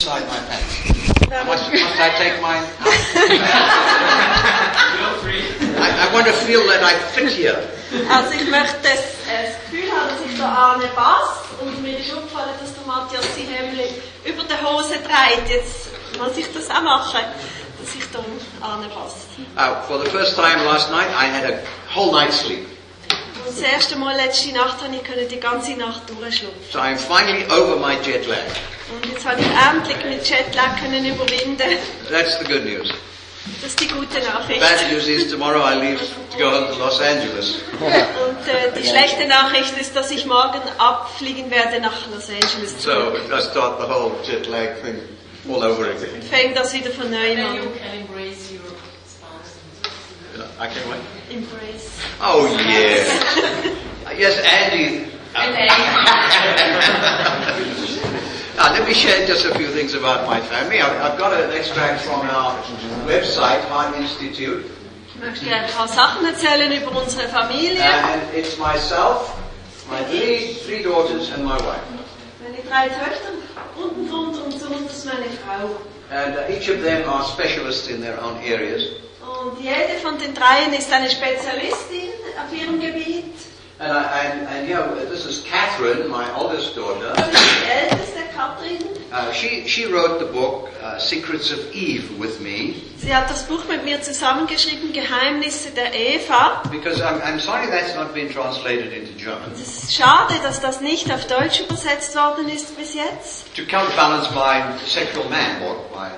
inside my pants. Must, must I take mine out? Feel free. I, I want to feel that I fit here. Also ich möchte das, äh, das Gefühl haben, dass ich da ane passe und mir ist aufgefallen, dass der Matthias sein Hemd über die Hose trägt. Jetzt muss ich das auch machen, dass ich da ane passe. Uh, for the first time last night, I had a whole night's sleep. Und das erste Mal letzte Nacht habe ich die ganze Nacht durchschlafen. So I'm finally over my jet lag. Und jetzt habe ich endlich mit Jetlag können überwinden. That's the good news. Das ist die gute Nachricht. Bad news is tomorrow I leave to go home to Los Angeles. Und äh, die schlechte Nachricht ist, dass ich morgen abfliegen werde nach Los Angeles. So I start the whole jet lag thing all over again. Fängt das wieder von neuem an. I can't wait. Embrace. Oh yeah. yes, Andy. And Now, let me share just a few things about my family. I've, I've got an extract from our website, Heart Institute, Ich möchte ein paar Sachen erzählen über unsere Familie. and it's myself, my three, three daughters, and my wife. Meine drei Töchter, unten drunter und so ist meine Frau. And uh, each of them are specialists in their own areas. Und jede von den dreien ist eine Spezialistin auf ihrem Gebiet. And, I, and, and you know, this is Catherine, my oldest daughter. Uh, she, she wrote the book uh, Secrets of Eve with me Sie hat das Buch mit mir zusammengeschrieben, Geheimnisse der Eva. because I'm, I'm sorry that's not been translated into German. Es ist schade, dass das nicht auf Deutsch übersetzt worden ist bis jetzt. To counterbalance my sexual man, or my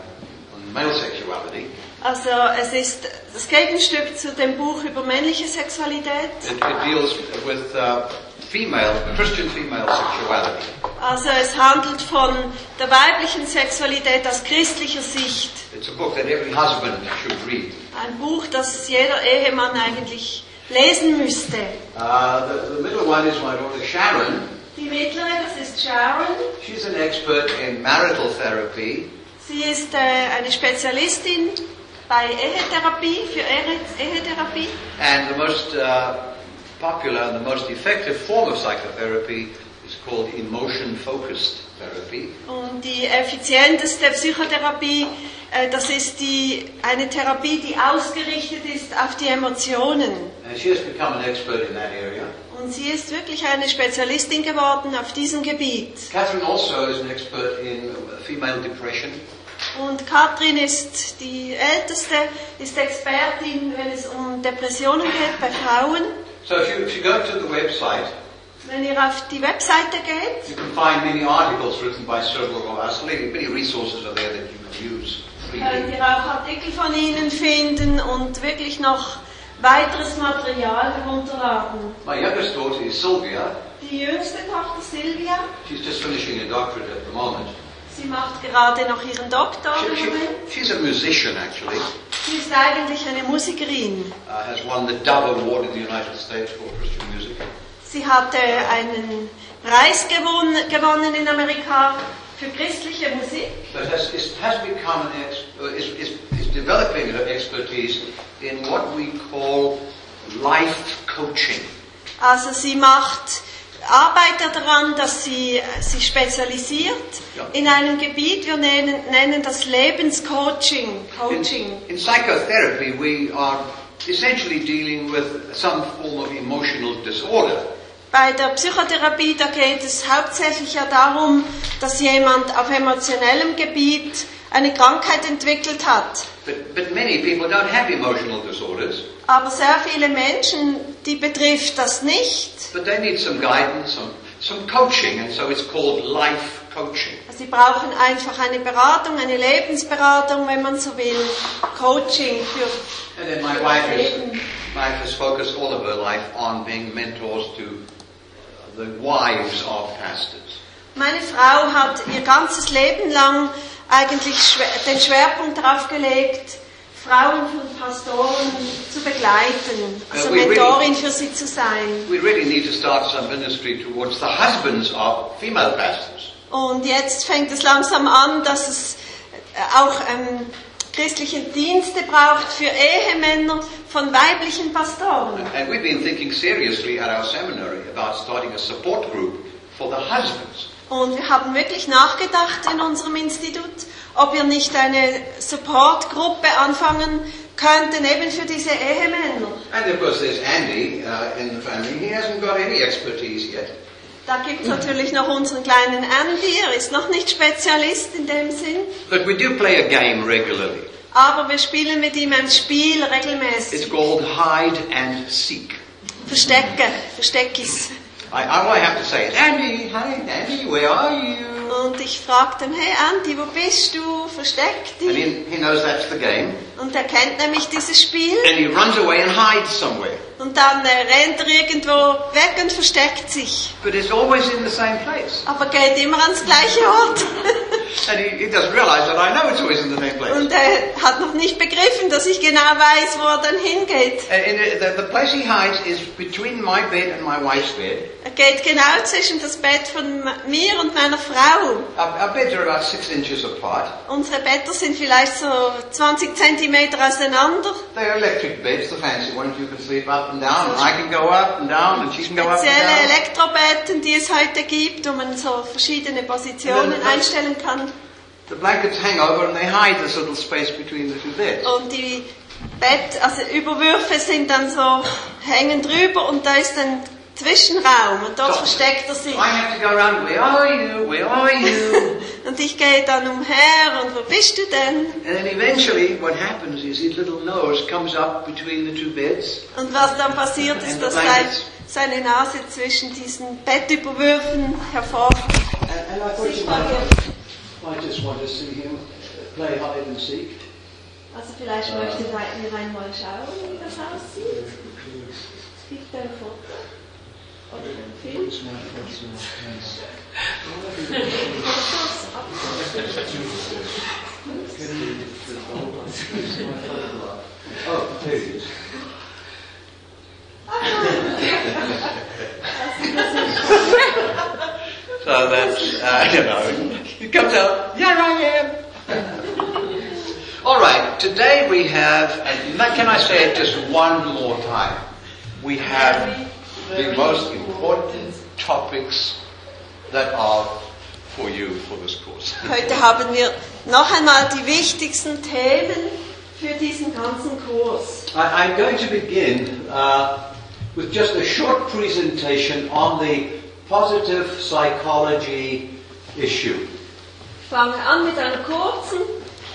male sexuality, Also es ist das Gegenstück zu dem Buch über männliche Sexualität. it, it deals with uh, female, Christian female sexuality. Also es handelt von der weiblichen Sexualität aus christlicher Sicht. It's a book that every husband should read. Ein Buch, das jeder Ehemann eigentlich lesen müsste. Uh, the, the middle one is my daughter Sharon. Die mittlere, das ist Sharon. She's an expert in marital therapy. Sie ist äh, eine Spezialistin bei Ehetherapie, für Ehe, Ehetherapie. And the most uh, popular and the most effective form of psychotherapy is called emotion-focused therapy. Und die effizienteste Psychotherapie, äh, das ist die, eine Therapie, die ausgerichtet ist auf die Emotionen. And she has become an expert in that area. Und sie ist wirklich eine Spezialistin geworden auf diesem Gebiet. Catherine also is an expert in female depression. Und Katrin ist die älteste, ist Expertin, wenn es um Depressionen geht bei Frauen. So if you, if you go to the website, Wenn ihr auf die Webseite geht, you can find many articles written by several of us. Many resources are there that you can use könnt ihr auch Artikel von ihnen finden und wirklich noch weiteres Material herunterladen. My youngest daughter is Sylvia. Die jüngste Tochter Silvia, She's just finishing a doctorate at the moment. Sie macht gerade noch ihren Doktor She, she, she's a musician actually. Sie ist eigentlich eine Musikerin. Uh, has won the Dove Award in the United States for Christian music. Sie hatte einen Preis gewonnen, gewonnen in Amerika für christliche Musik. But has, is, has become an ex, uh, is, is, is developing her expertise in what we call life coaching. Also sie macht arbeitet daran, dass sie äh, sich spezialisiert Ja. in einem Gebiet. Wir nennen, nennen das Lebenscoaching. Coaching. In, in psychotherapy, we are essentially dealing with some form of emotional disorder. Bei der Psychotherapie, da geht es hauptsächlich ja darum, dass jemand auf emotionellem Gebiet eine Krankheit entwickelt hat. But, but many people don't have emotional disorders, Aber sehr viele Menschen, die betrifft das nicht. but they need some guidance, some, some coaching, and so it's called life coaching. Sie brauchen einfach eine Beratung, eine Lebensberatung, wenn man so will. Coaching für And then my wife das is, Leben. wife has focused all of her life on being mentors to the wives of pastors. Meine Frau hat ihr ganzes Leben lang eigentlich den Schwerpunkt darauf gelegt, Frauen von Pastoren zu begleiten, also Ja, we really- Mentorin für sie zu sein. We really need to start some ministry towards the husbands of female pastors. Und jetzt fängt es langsam an, dass es äh, auch ähm, christliche Dienste braucht für Ehemänner von weiblichen Pastoren. And we've been thinking seriously at our seminary about starting a support group for the husbands Und wir haben wirklich nachgedacht in unserem Institut, ob wir nicht eine Supportgruppe anfangen könnten, eben für diese Ehemänner. And of course, there's Andy uh, in the family. He hasn't got any expertise yet. Da gibt es natürlich noch unseren kleinen Andy, er ist noch nicht Spezialist in dem Sinn, But we do play a game regularly. aber wir spielen mit ihm ein Spiel regelmäßig. It's called hide and seek. Verstecke, Versteckis. I, all I have to say is, Andy, hi, Andy, where are you? Und ich fragte ihn, hey Andy, wo bist du? Versteck And dich. he, he knows that's the game. Und er kennt nämlich dieses Spiel. And he runs away and hides somewhere. Und dann äh, rennt er irgendwo weg und versteckt sich. But it's always in the same place. Aber geht immer ans gleiche Ort. And he, he doesn't realize that I know it's always in the same place. Und er hat noch nicht begriffen, dass ich genau weiß, wo er dann hingeht. And in it- the, the place he hides is between my bed and my wife's bed. Er geht genau zwischen das Bett von mir und meiner Frau. Our, our beds are about six inches apart. Unsere Betten sind vielleicht so 20 Zentimeter auseinander. They're electric beds, the fancy ones. You can sleep up and down. And I can go up and down, and she can go up and Spezielle. Elektrobetten, die es heute gibt, wo man so verschiedene Positionen einstellen kann. The blankets hang over, and they hide this little space between the two beds. Und die Bett, also Überwürfe sind dann so, hängen drüber und da ist ein Zwischenraum und dort So- versteckt er sich. I have to go around. Where are you? Where are you? Und ich gehe dann umher und wo bist du denn? and then eventually, what happens is his little nose comes up between the two beds, Und was dann passiert ist, dass sein, seine Nase zwischen diesen Bettüberwürfen hervor. And, and I just want to see him play hide and seek. Also vielleicht möchte ihr einmal schauen, wie das aussieht. Es gibt ein Foto oder ein Film. What's my, my, Oh, here it is. so that's uh, you know, it comes out. Yeah, I am. All right. Today we have, and can I say it just one more time? We have the most important topics that are for you for this course. Heute haben wir noch einmal die wichtigsten Themen für diesen ganzen Kurs. I, I'm going to begin uh, with just a short presentation on the positive psychology issue. Ich fange an mit einer kurzen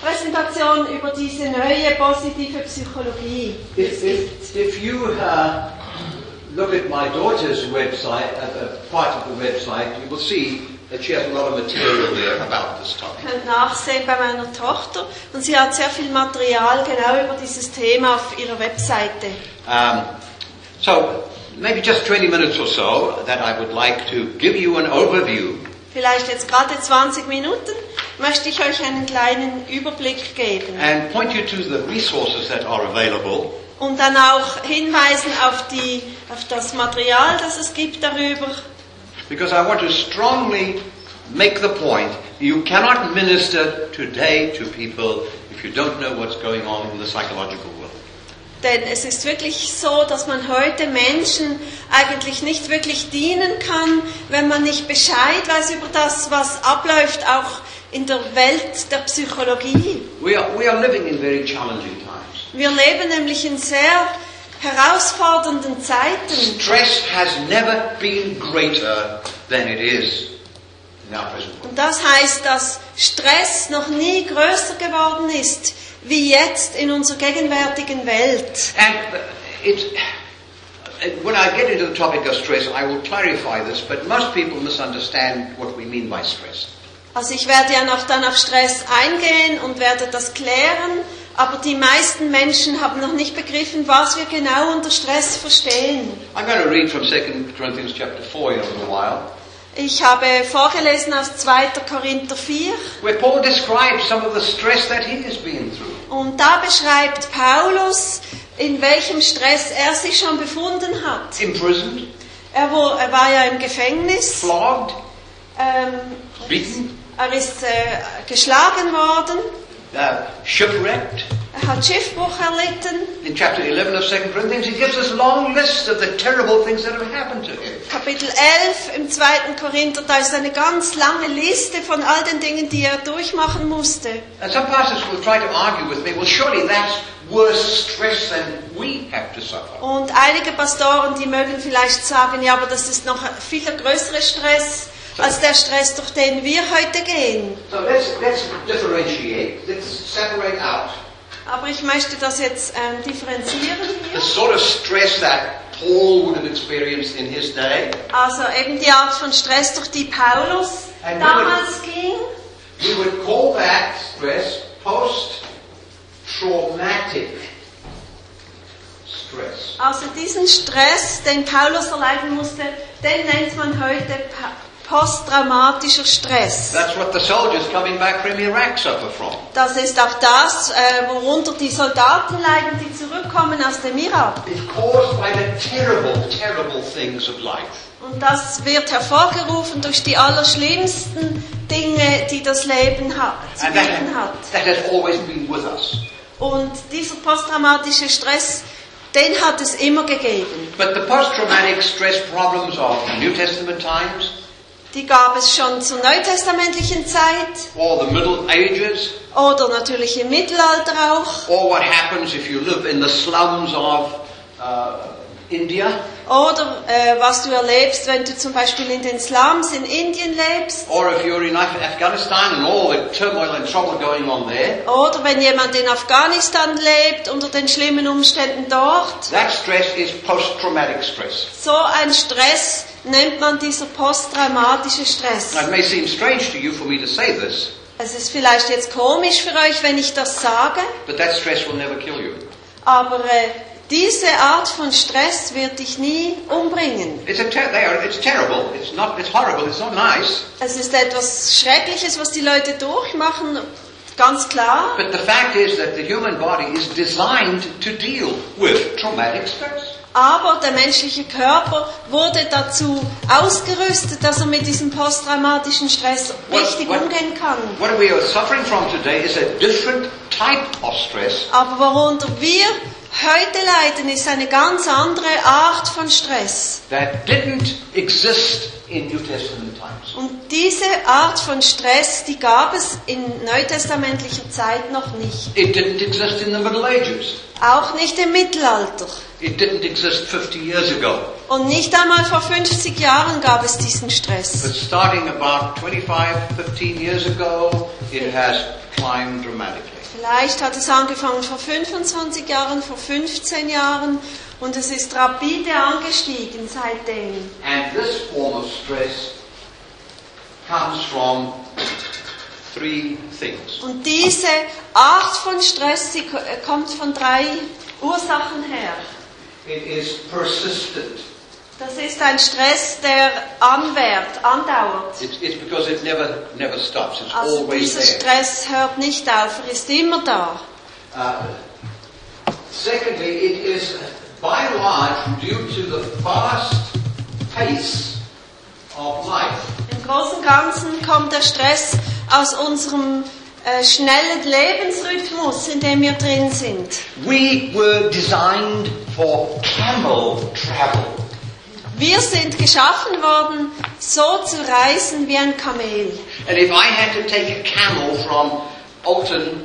Präsentation über diese neue positive Psychologie. die es If, if, if you uh, look at my daughter's website, uh, uh, part of the website, you will see That she has a lot of material there about this topic. Könnt nachsehen bei meiner Tochter und sie hat sehr viel Material genau über dieses Thema auf ihrer Webseite. Um, so, maybe just 20 minutes or so that I would like to give you an overview Vielleicht jetzt gerade 20 Minuten möchte ich euch einen kleinen Überblick geben and point you to the resources that are available und dann auch hinweisen auf, die, auf das Material, das es gibt darüber. because I want to strongly make the point you cannot minister today to people if you don't know what's going on in the psychological world. Denn es ist wirklich so, dass man heute Menschen eigentlich nicht wirklich dienen kann, wenn man nicht Bescheid weiß über das, was abläuft, auch in der Welt der Psychologie. We are, we are living in very challenging times. Wir leben nämlich in sehr herausfordernden Zeiten. Stress has never been greater than it is in our present world. Und das heißt, dass Stress noch nie größer geworden ist, wie jetzt in unserer gegenwärtigen Welt. Uh, when I get into the topic of stress, I will clarify this, but most people misunderstand what we mean by stress. Also ich werde ja noch dann auf Stress eingehen und werde das klären, aber die meisten Menschen haben noch nicht begriffen, was wir genau unter Stress verstehen. I'm going to read from 2 Corinthians chapter 4 in a little while, Ich habe vorgelesen aus 2. Korinther 4 where Paul describes some of the stress that he has been through. und da beschreibt Paulus, in welchem Stress er sich schon befunden hat. Imprisoned, Er, er war ja im Gefängnis, flogged, ähm, beaten, er ist äh, geschlagen worden, uh, shipwrecked. er hat Schiffbruch erlitten. In chapter 11 of 2 Corinthians, he gives us a long list of the terrible things that have happened to him. Kapitel 11 im 2. Korinther, da ist eine ganz lange Liste von all den Dingen, die er durchmachen musste. And some pastors will try to argue with me, well, surely that's worse stress than we have to suffer. Und einige Pastoren, die mögen vielleicht sagen, ja, aber das ist noch viel größerer Stress als der Stress, durch den wir heute gehen. So let's, let's differentiate, let's separate out Aber ich möchte das jetzt ähm, differenzieren the hier. sort of stress that Paul would have experienced in his day. Also eben die Art von Stress, durch die Paulus Ein damals ging. We would call that stress post-traumatic stress. Also diesen Stress, den Paulus erleiden musste, den nennt man heute posttraumatischer Stress. That's what the soldiers coming back from Iraq suffer from. Das ist auch das, äh, worunter die Soldaten leiden, die zurückkommen aus dem Irak. It's caused by the terrible, terrible things of life. Und das wird hervorgerufen durch die allerschlimmsten Dinge, die das Leben hat, zu bieten hat. that has always been with us. Und dieser posttraumatische Stress, den hat es immer gegeben. But the post-traumatic stress problems of New Testament times, Die gab es schon zur neutestamentlichen Zeit or the Middle Ages, oder natürlich im Mittelalter auch. or what happens if you live in the slums of uh, India, Oder äh, was du erlebst, wenn du zum Beispiel in den Slums in Indien lebst. or if you're in Af- Afghanistan and all the turmoil and trouble going on there. Oder wenn jemand in Afghanistan lebt, unter den schlimmen Umständen dort. That stress is post-traumatic stress. So ein Stress nennt man dieser posttraumatische Stress. Now, it may seem strange to you for me to say this, Es ist vielleicht jetzt komisch für euch, wenn ich das sage, but that stress will never kill you. aber äh, diese Art von Stress wird dich nie umbringen. It's, a ter- they are, it's terrible. It's not. It's horrible. It's not nice. Es ist etwas Schreckliches, was die Leute durchmachen, ganz klar. But the fact is that the human body is designed to deal with traumatic stress. Aber der menschliche Körper wurde dazu ausgerüstet, dass er mit diesem posttraumatischen Stress What- richtig what- umgehen kann. What we are suffering from today is a different type of stress, Aber worunter wir heute leiden, ist eine ganz andere Art von Stress. that didn't exist in New Testament times. Und diese Art von Stress, die gab es in neutestamentlicher Zeit noch nicht. It didn't exist in the Middle Ages. Auch nicht im Mittelalter. It didn't exist 50 years ago. Und nicht einmal vor 50 Jahren gab es diesen Stress. But starting about 25, 15 years ago, it has climbed dramatically. Vielleicht hat es angefangen vor 25 Jahren, vor 15 Jahren und es ist rapide angestiegen seitdem. And this form of stress comes from three things. Und diese Art von Stress, äh, kommt von drei Ursachen her. It is persistent. Das ist ein Stress, der anwährt, andauert. It's, it's because it never, never stops. It's Also always dieser there. Stress hört nicht auf, er ist immer da. Uh, secondly, it is by and large due to the fast pace of life. Im Großen und Ganzen kommt der Stress aus unserem äh, schnellen Lebensrhythmus, in dem wir drin sind. We were designed for camel travel. Wir sind geschaffen worden, so zu reisen wie ein Kamel. And if I had to take a camel from Alton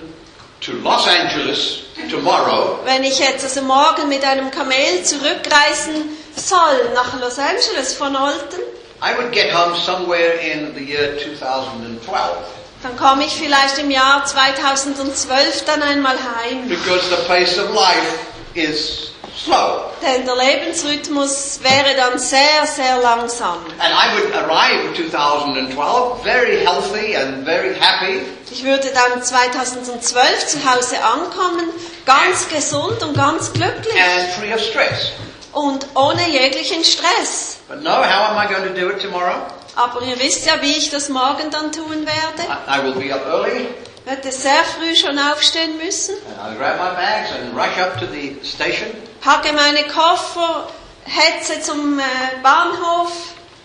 to Los Angeles tomorrow, Wenn ich jetzt also morgen mit einem Kamel zurückreisen soll nach Los Angeles von Olten, I would get home somewhere in the year 2012 dann komme ich vielleicht im Jahr 2012 dann einmal heim. because the pace of life is slow. Denn der Lebensrhythmus wäre dann sehr, sehr langsam. And I would arrive in 2012 very healthy and very happy Ich würde dann 2012 zu Hause ankommen, ganz gesund und ganz glücklich and free of stress. und ohne jeglichen Stress. But no, how am I going to do it tomorrow? Aber ihr wisst ja, wie ich das morgen dann tun werde. I, I will be up early Ich werde sehr früh schon aufstehen müssen, and grab my bags and rush up to the station. packe meine Koffer, hetze zum äh, Bahnhof,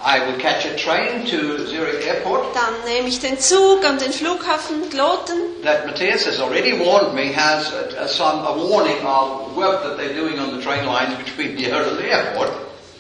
I will catch a train to Zurich Airport dann nehme ich den Zug an den Flughafen Gloten. that Matthias has already warned me has a, a, some, a warning of work that they're doing on the train lines between here and the airport.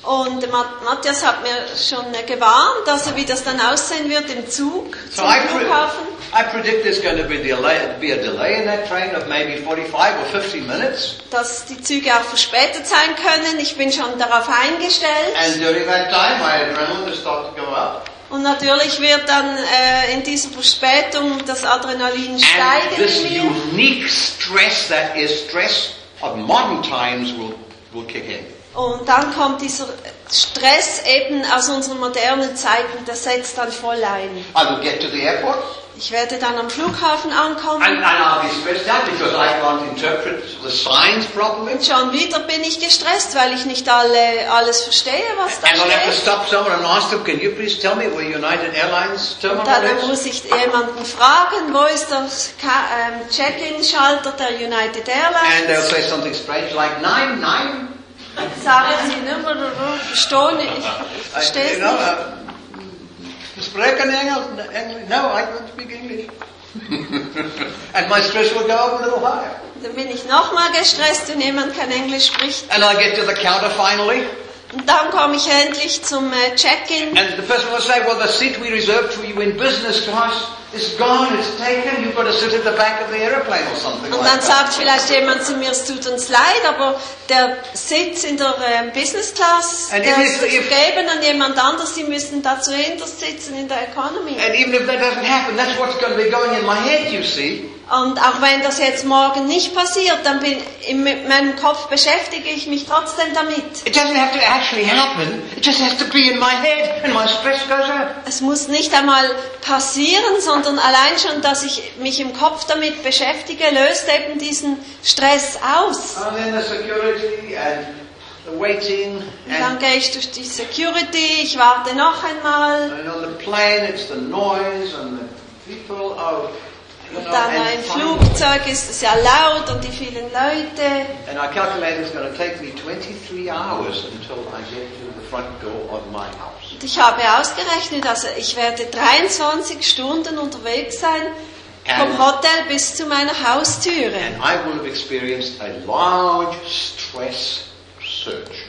Und Matthias hat mir schon äh, gewarnt, also wie das dann aussehen wird im Zug So zum I, Flughafen. I predict there's going to be, delay, be a delay in that train of maybe 45 or 50 minutes. dass die Züge auch verspätet sein können. Ich bin schon darauf eingestellt. And during that time, my adrenaline will start to go up. Und natürlich wird dann äh, in dieser Verspätung das Adrenalin And steigen this in mir. unique stress that is stress of modern times will, will kick in. Und dann kommt dieser Stress eben aus unseren modernen Zeiten, der setzt dann voll ein. I will get to the airport Ich werde dann am Flughafen ankommen. and, and I'll be stressed out because I can't interpret the signs properly. Und schon wieder bin ich gestresst, weil ich nicht alle, alles verstehe, was da And I'll have to steht. stop someone and ask them, can you please tell me where United Airlines Und terminal dann muss ich jemanden fragen, wo ist der ähm, Check-in-Schalter der United And they'll Airlines? say something strange like nine, nine. Sagen sie, ne, verstehe ich, verstehe es know, nicht. uh, sprechen Englisch? English? No, I don't speak English. and my stress will go up a little higher. Dann bin ich nochmal gestresst, wenn jemand kein Englisch spricht. And I get to the counter finally, Und dann komme ich endlich zum äh, Check-in. and the person will say, well, the seat we reserved for you in business class is gone, it's taken, you've got to sit at the back of the aeroplane or something Und like dann that. sagt vielleicht jemand zu mir, es tut uns leid, aber der Sitz in der ähm, Business Class, And der ist vergeben an jemand anderes, Sie müssen sitzen in der Economy. And even if that doesn't happen, that's what's going to be going in my head, you see. Und auch wenn das jetzt morgen nicht passiert, dann bin in mit meinem Kopf beschäftige ich mich trotzdem damit. It doesn't have to actually happen, it just has to be in my head, and my stress goes up. Es muss nicht einmal passieren, sondern allein schon, dass ich mich im Kopf damit beschäftige, löst eben diesen Stress aus. And then the security and the waiting Und dann gehe ich durch die Security, ich warte noch einmal. and on the plane it's the noise and the people oh you Und dann finally- Flugzeug ist es ja laut und die vielen Leute. and I calculate it's going to take me 23 hours until I get to the front door of my house. Und ich habe ausgerechnet, also ich werde 23 Stunden unterwegs sein vom Hotel bis zu meiner Haustüre. And I will have experienced a large stress.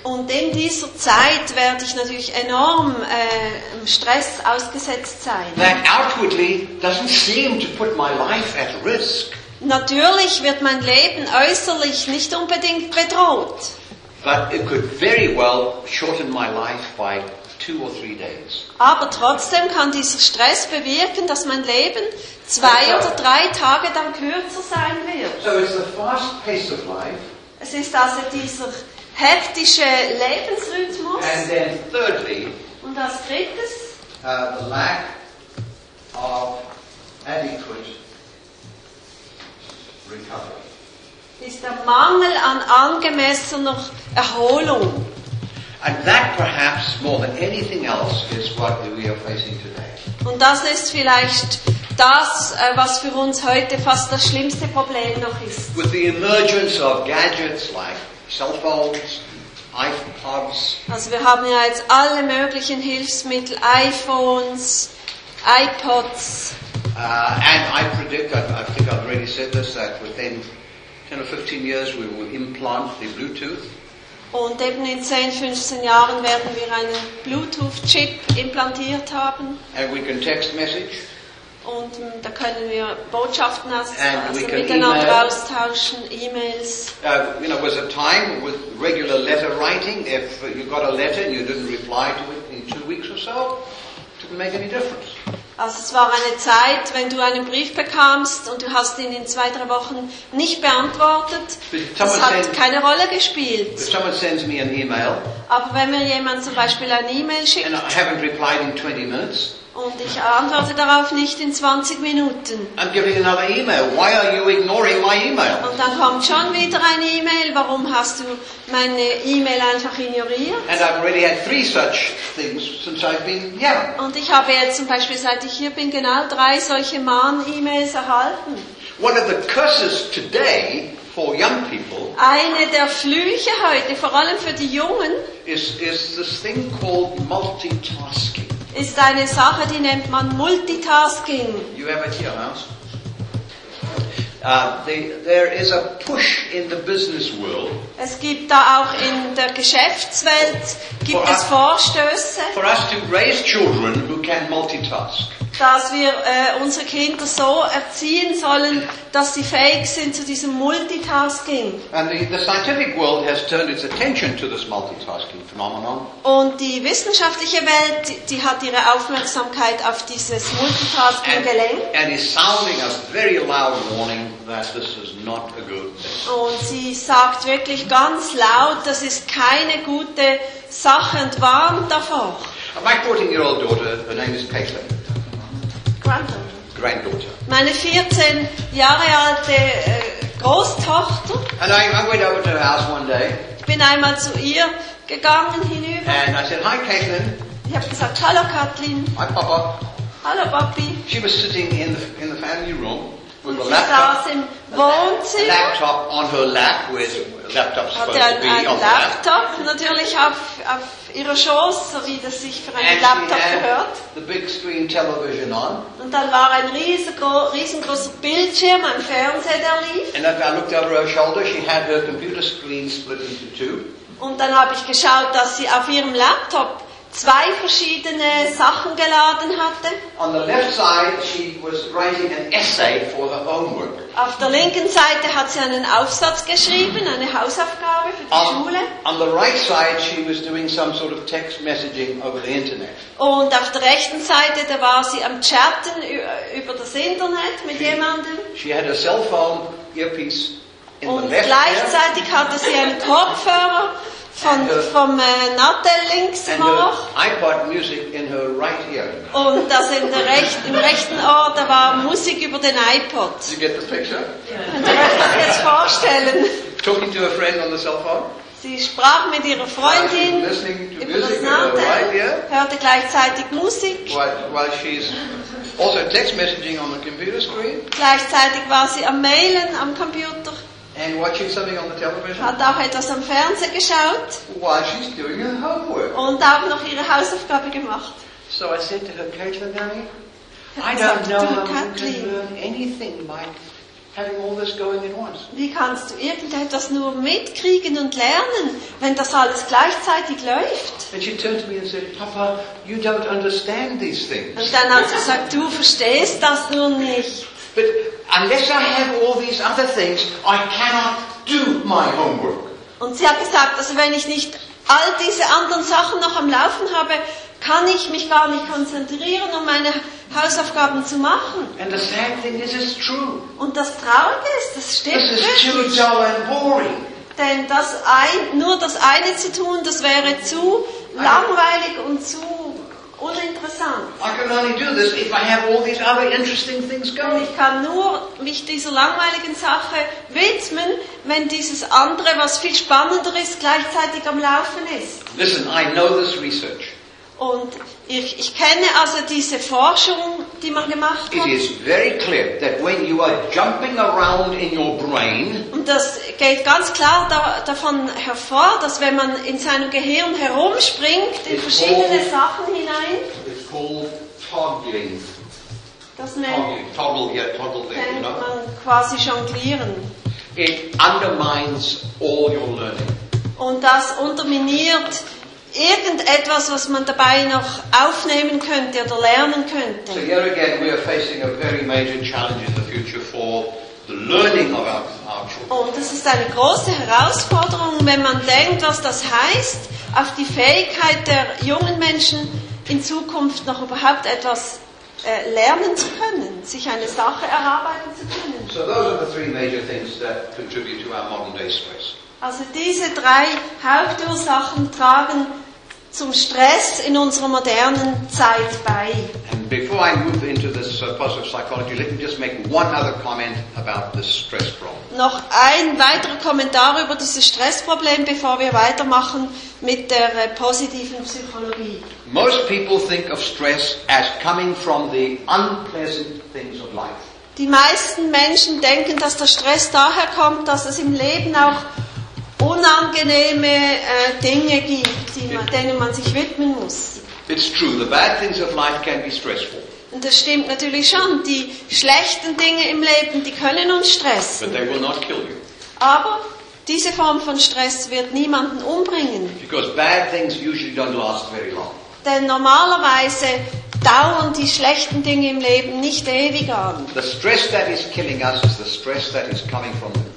Und in dieser Zeit werde ich natürlich enorm äh, Stress ausgesetzt sein. That outwardly doesn't seem to put my life at risk, Natürlich wird mein Leben äußerlich nicht unbedingt bedroht. but it could very well shorten my life by two or three days. Aber trotzdem kann dieser Stress bewirken, dass mein Leben zwei oder drei Tage dann kürzer sein wird. So it's the fast pace of life, Es ist also dieser hektische Lebensrhythmus. and then thirdly, Und als drittes uh, the lack of adequate recovery. ist der Mangel an angemessener Erholung. And that perhaps more than anything else is what we are facing today. Und das ist vielleicht das, äh, was für uns heute fast das schlimmste Problem noch ist. With the emergence of gadgets like Also wir haben ja jetzt alle möglichen Hilfsmittel, iPhones, iPods. uh, and I predict, I, I think I've already said this, that within 10 or 15 years we will implant the Bluetooth. Und eben in 10, 15 Jahren werden wir einen Bluetooth-Chip implantiert haben. And we can text message. Und ähm, da können wir Botschaften aus, And also we can miteinander email. austauschen, E-Mails. Uh, you know, was a time with regular letter writing, if you got a letter and you didn't reply to it in two weeks or so, it didn't make any difference. Also es war eine Zeit, wenn du einen Brief bekamst und du hast ihn in zwei, drei Wochen nicht beantwortet, das hat said- keine Rolle gespielt. If someone sends me an email Aber wenn mir jemand zum Beispiel eine E-Mail schickt and I haven't replied in 20 minutes, und ich antworte darauf nicht in 20 Minuten, I'm giving another email. Why are you ignoring my email? und dann kommt schon wieder eine E-Mail, warum hast du meine E-Mail einfach ignoriert? And I've already had three such things since I've been young. Und ich habe jetzt zum Beispiel, seit ich hier bin, genau drei solche Mahn-E-Mails erhalten. One of the curses today for young people Eine der Flüche heute, vor allem für die Jungen, is, is this thing called multitasking. Ist eine Sache, die nennt man Multitasking. You have it here, Mouse. Uh, the, there is a push in the business world Es gibt da auch in der Geschäftswelt gibt es Vorstöße, for us to raise children who can multitask. Dass wir äh, unsere Kinder so erziehen sollen, dass sie fähig sind zu diesem Multitasking. And the, the scientific world has turned its attention to this multitasking phenomenon. Und die wissenschaftliche Welt, die, die hat ihre Aufmerksamkeit auf dieses Multitasking And, gelenkt. and is sounding a very loud warning that this is not a good thing. Und sie sagt wirklich ganz laut, das ist keine gute Sache und warnt davor. My 14 year old daughter, her name is Caitlin, granddaughter. Meine 14 Jahre alte äh, Großtochter, And I, I went over to her house one day ich bin einmal zu ihr gegangen hinüber. and I said, Hi Caitlin. Ich habe gesagt, hallo Kathleen, Hi Papa. hallo Papi. She was sitting in the, in the family room Und sie laptop, saß im Wohnzimmer, laptop on her lap, supposed hatte the lap. Laptop natürlich auf, auf ihrer Schoß, so wie das sich für einen And Laptop gehört. the big screen television on. Und dann war ein riesengro riesengroßer Bildschirm, ein Fernseher, der lief. And if I looked over her shoulder, she had her computer screen split into two. Und dann habe ich geschaut, dass sie auf ihrem Laptop zwei verschiedene Sachen geladen hatte. On the left side, she was writing an essay for her homework. Auf der linken Seite hat sie einen Aufsatz geschrieben, eine Hausaufgabe für die On, Schule. on the right side, she was doing some sort of text messaging over the internet. Und auf der rechten Seite, da war sie am Chatten über das Internet mit jemandem. She had a cell phone earpiece in Und the left gleichzeitig hatte sie einen Kopfhörer von, vom äh, Nattel links her right. Und das in der recht, im rechten Ohr, da war Musik über den iPod. You get the picture? Könnt ihr euch das jetzt vorstellen? Talking to a friend on the cell phone. Sie sprach mit ihrer Freundin über das right Nattel, ear. hörte gleichzeitig Musik. While, while she's also text messaging on the computer screen Gleichzeitig war sie am Mailen am Computer, and watching something on the television hat auch etwas am Fernsehen geschaut while she's doing her homework. und auch noch ihre Hausaufgabe gemacht. So I said to her, Caitlin, I Ich don't know how you can learn anything by having all this going at once. Wie kannst du irgendetwas nur mitkriegen und lernen, wenn das alles gleichzeitig läuft? And she turned to me and said, Papa, you don't understand these things. Und dann hat sie gesagt, du verstehst das nur nicht. But unless I have all these other things, I cannot do my homework. Und sie hat gesagt, also wenn ich nicht all diese anderen Sachen noch am Laufen habe, kann ich mich gar nicht konzentrieren, um meine Hausaufgaben zu machen. And the sad thing is, it's true. Und das Traurige ist, das stimmt This is too dull and boring. Denn das ein, nur das eine zu tun, das wäre zu langweilig und zu uninteressant. I can only do this if I have all these other interesting things Und going. ich kann nur mich dieser langweiligen Sache widmen, wenn dieses andere, was viel spannender ist, gleichzeitig am Laufen ist. Listen, I know this research. Und ich, ich kenne also diese Forschung, die man gemacht It hat. is very clear that when you are jumping around in your brain, Und das geht ganz klar da, davon hervor, dass wenn man in seinem Gehirn herumspringt, in verschiedene Sachen hinein, it's called toggling. das nennt. Toggle here, toggle there, you know. man quasi jonglieren. It undermines all your learning. Und das unterminiert irgendetwas, was man dabei noch aufnehmen könnte oder lernen So könnte. here again, we are facing a very major challenge in the future for the learning of our, our children. Und das ist eine große Herausforderung, wenn man denkt, was das heißt, auf die Fähigkeit der jungen Menschen in Zukunft noch überhaupt etwas äh, lernen zu können, sich eine Sache erarbeiten zu können. So those are the three major things that contribute to our modern day stress. Also diese drei Hauptursachen tragen zum Stress in unserer modernen Zeit bei. And before I move into this uh, positive psychology, let me just make one other comment about this stress problem. Noch ein weiterer Kommentar über dieses Stressproblem, bevor wir weitermachen mit der äh, positiven Psychologie. Most people think of stress as coming from the unpleasant things of life. Die meisten Menschen denken, dass der Stress daher kommt, dass es im Leben auch unangenehme äh, Dinge gibt, man, denen man sich widmen muss. It's true, the bad things of life can be stressful. Und das stimmt natürlich schon. Die schlechten Dinge im Leben, die können uns stressen. but they will not kill you. Aber diese Form von Stress wird niemanden umbringen. Because bad things usually don't last very long. Denn normalerweise dauern die schlechten Dinge im Leben nicht ewig an. The stress that is killing us is the stress that is coming from the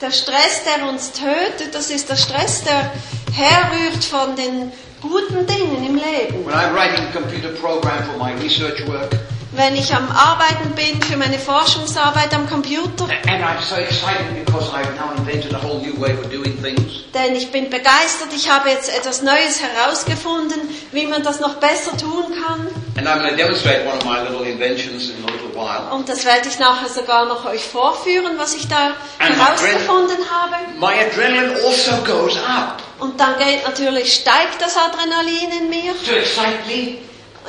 Der Stress, der uns tötet, das ist der Stress, der herrührt von den guten Dingen im Leben. When I'm writing a computer program for my research work, Wenn ich am Arbeiten bin für meine Forschungsarbeit am Computer, and I'm so excited because I've now invented a whole new way of doing things, denn ich bin begeistert, ich habe jetzt etwas Neues herausgefunden, wie man das noch besser tun kann. and I'm going to demonstrate one of my little inventions in a little while. Und das werde ich nachher sogar noch euch vorführen, was ich da And my herausgefunden habe. My adrenaline also goes up Und dann geht natürlich, steigt das Adrenalin in mir. to excite me.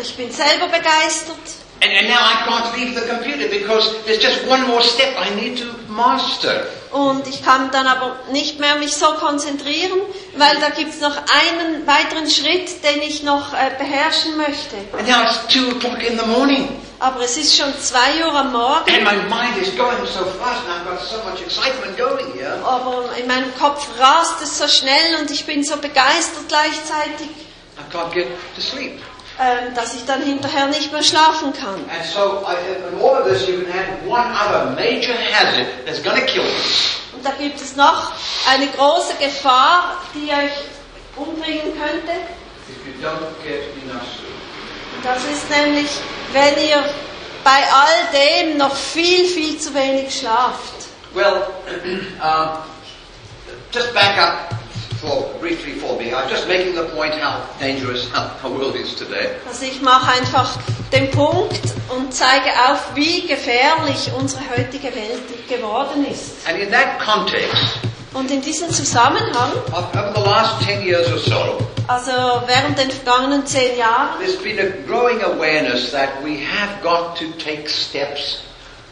Ich bin selber begeistert. And, and now I can't leave the computer because there's just one more step I need to master. Und ich kann dann aber nicht mehr mich so konzentrieren, weil da gibt's noch einen weiteren Schritt, den ich noch äh, beherrschen möchte. And now it's two o'clock in the morning. Aber es ist schon zwei Uhr am Morgen, And my mind is going so fast and I've got so much excitement going here. aber in meinem Kopf rast es so schnell und ich bin so begeistert gleichzeitig, I can't get to sleep. Ähm, dass ich dann hinterher nicht mehr schlafen kann. So, this. Und da gibt es noch eine große Gefahr, die euch umbringen könnte. Das ist nämlich, wenn ihr bei all dem noch viel, viel zu wenig schlaft. Well, um, just back up for, briefly for me. I'm just making the point how dangerous our world is today. Also ich mache einfach den Punkt und zeige auf, wie gefährlich unsere heutige Welt geworden ist. And in that context, Und in diesem Zusammenhang, over the last 10 years or so, also während den vergangenen zehn Jahren, there's been a growing awareness that we have got to take steps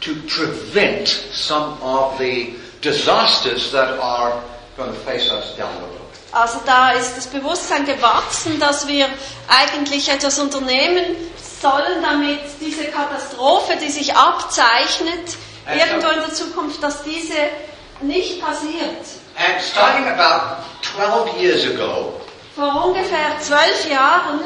to prevent some of the disasters that are going to face us down the road. Also da ist das Bewusstsein gewachsen, dass wir eigentlich etwas unternehmen sollen, damit diese Katastrophe, die sich abzeichnet, irgendwo in der Zukunft, dass diese nicht passiert. And starting about 12 years ago, Vor ungefähr zwölf Jahren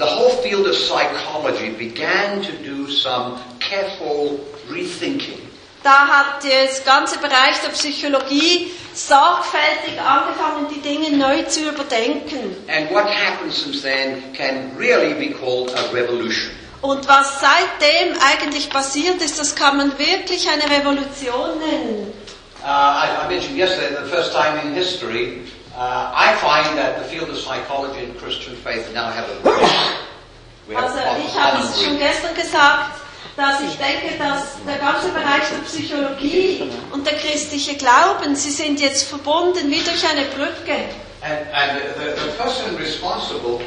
the whole field of psychology began to do some careful rethinking. Da hat das ganze Bereich der Psychologie sorgfältig angefangen, die Dinge neu zu überdenken. And what happened since then can really. Und was seitdem eigentlich passiert ist, das kann man wirklich eine Revolution nennen. Uh, I, I mentioned yesterday the first time in history, uh, I find that the field of psychology and Christian faith now have a Also ich habe es schon gestern gesagt, dass ich denke, dass der ganze Bereich der Psychologie und der christliche Glauben, sie sind jetzt verbunden wie durch eine Brücke. And, and the, the, person responsible,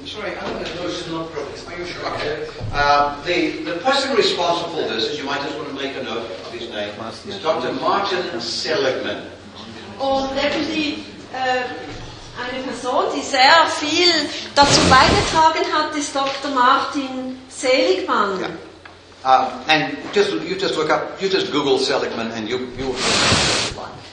I'm sorry, I don't know, it's not broken. Are you sure? Okay. Uh, the, the person responsible for this, and you might just want to make a note of his name, is Dr. Martin Seligman. Und eben die, äh, eine Person, die sehr viel dazu beigetragen hat, ist Dr. Martin Seligmann. Yeah. Um, and just you just look up, you just Google Seligman, and you you.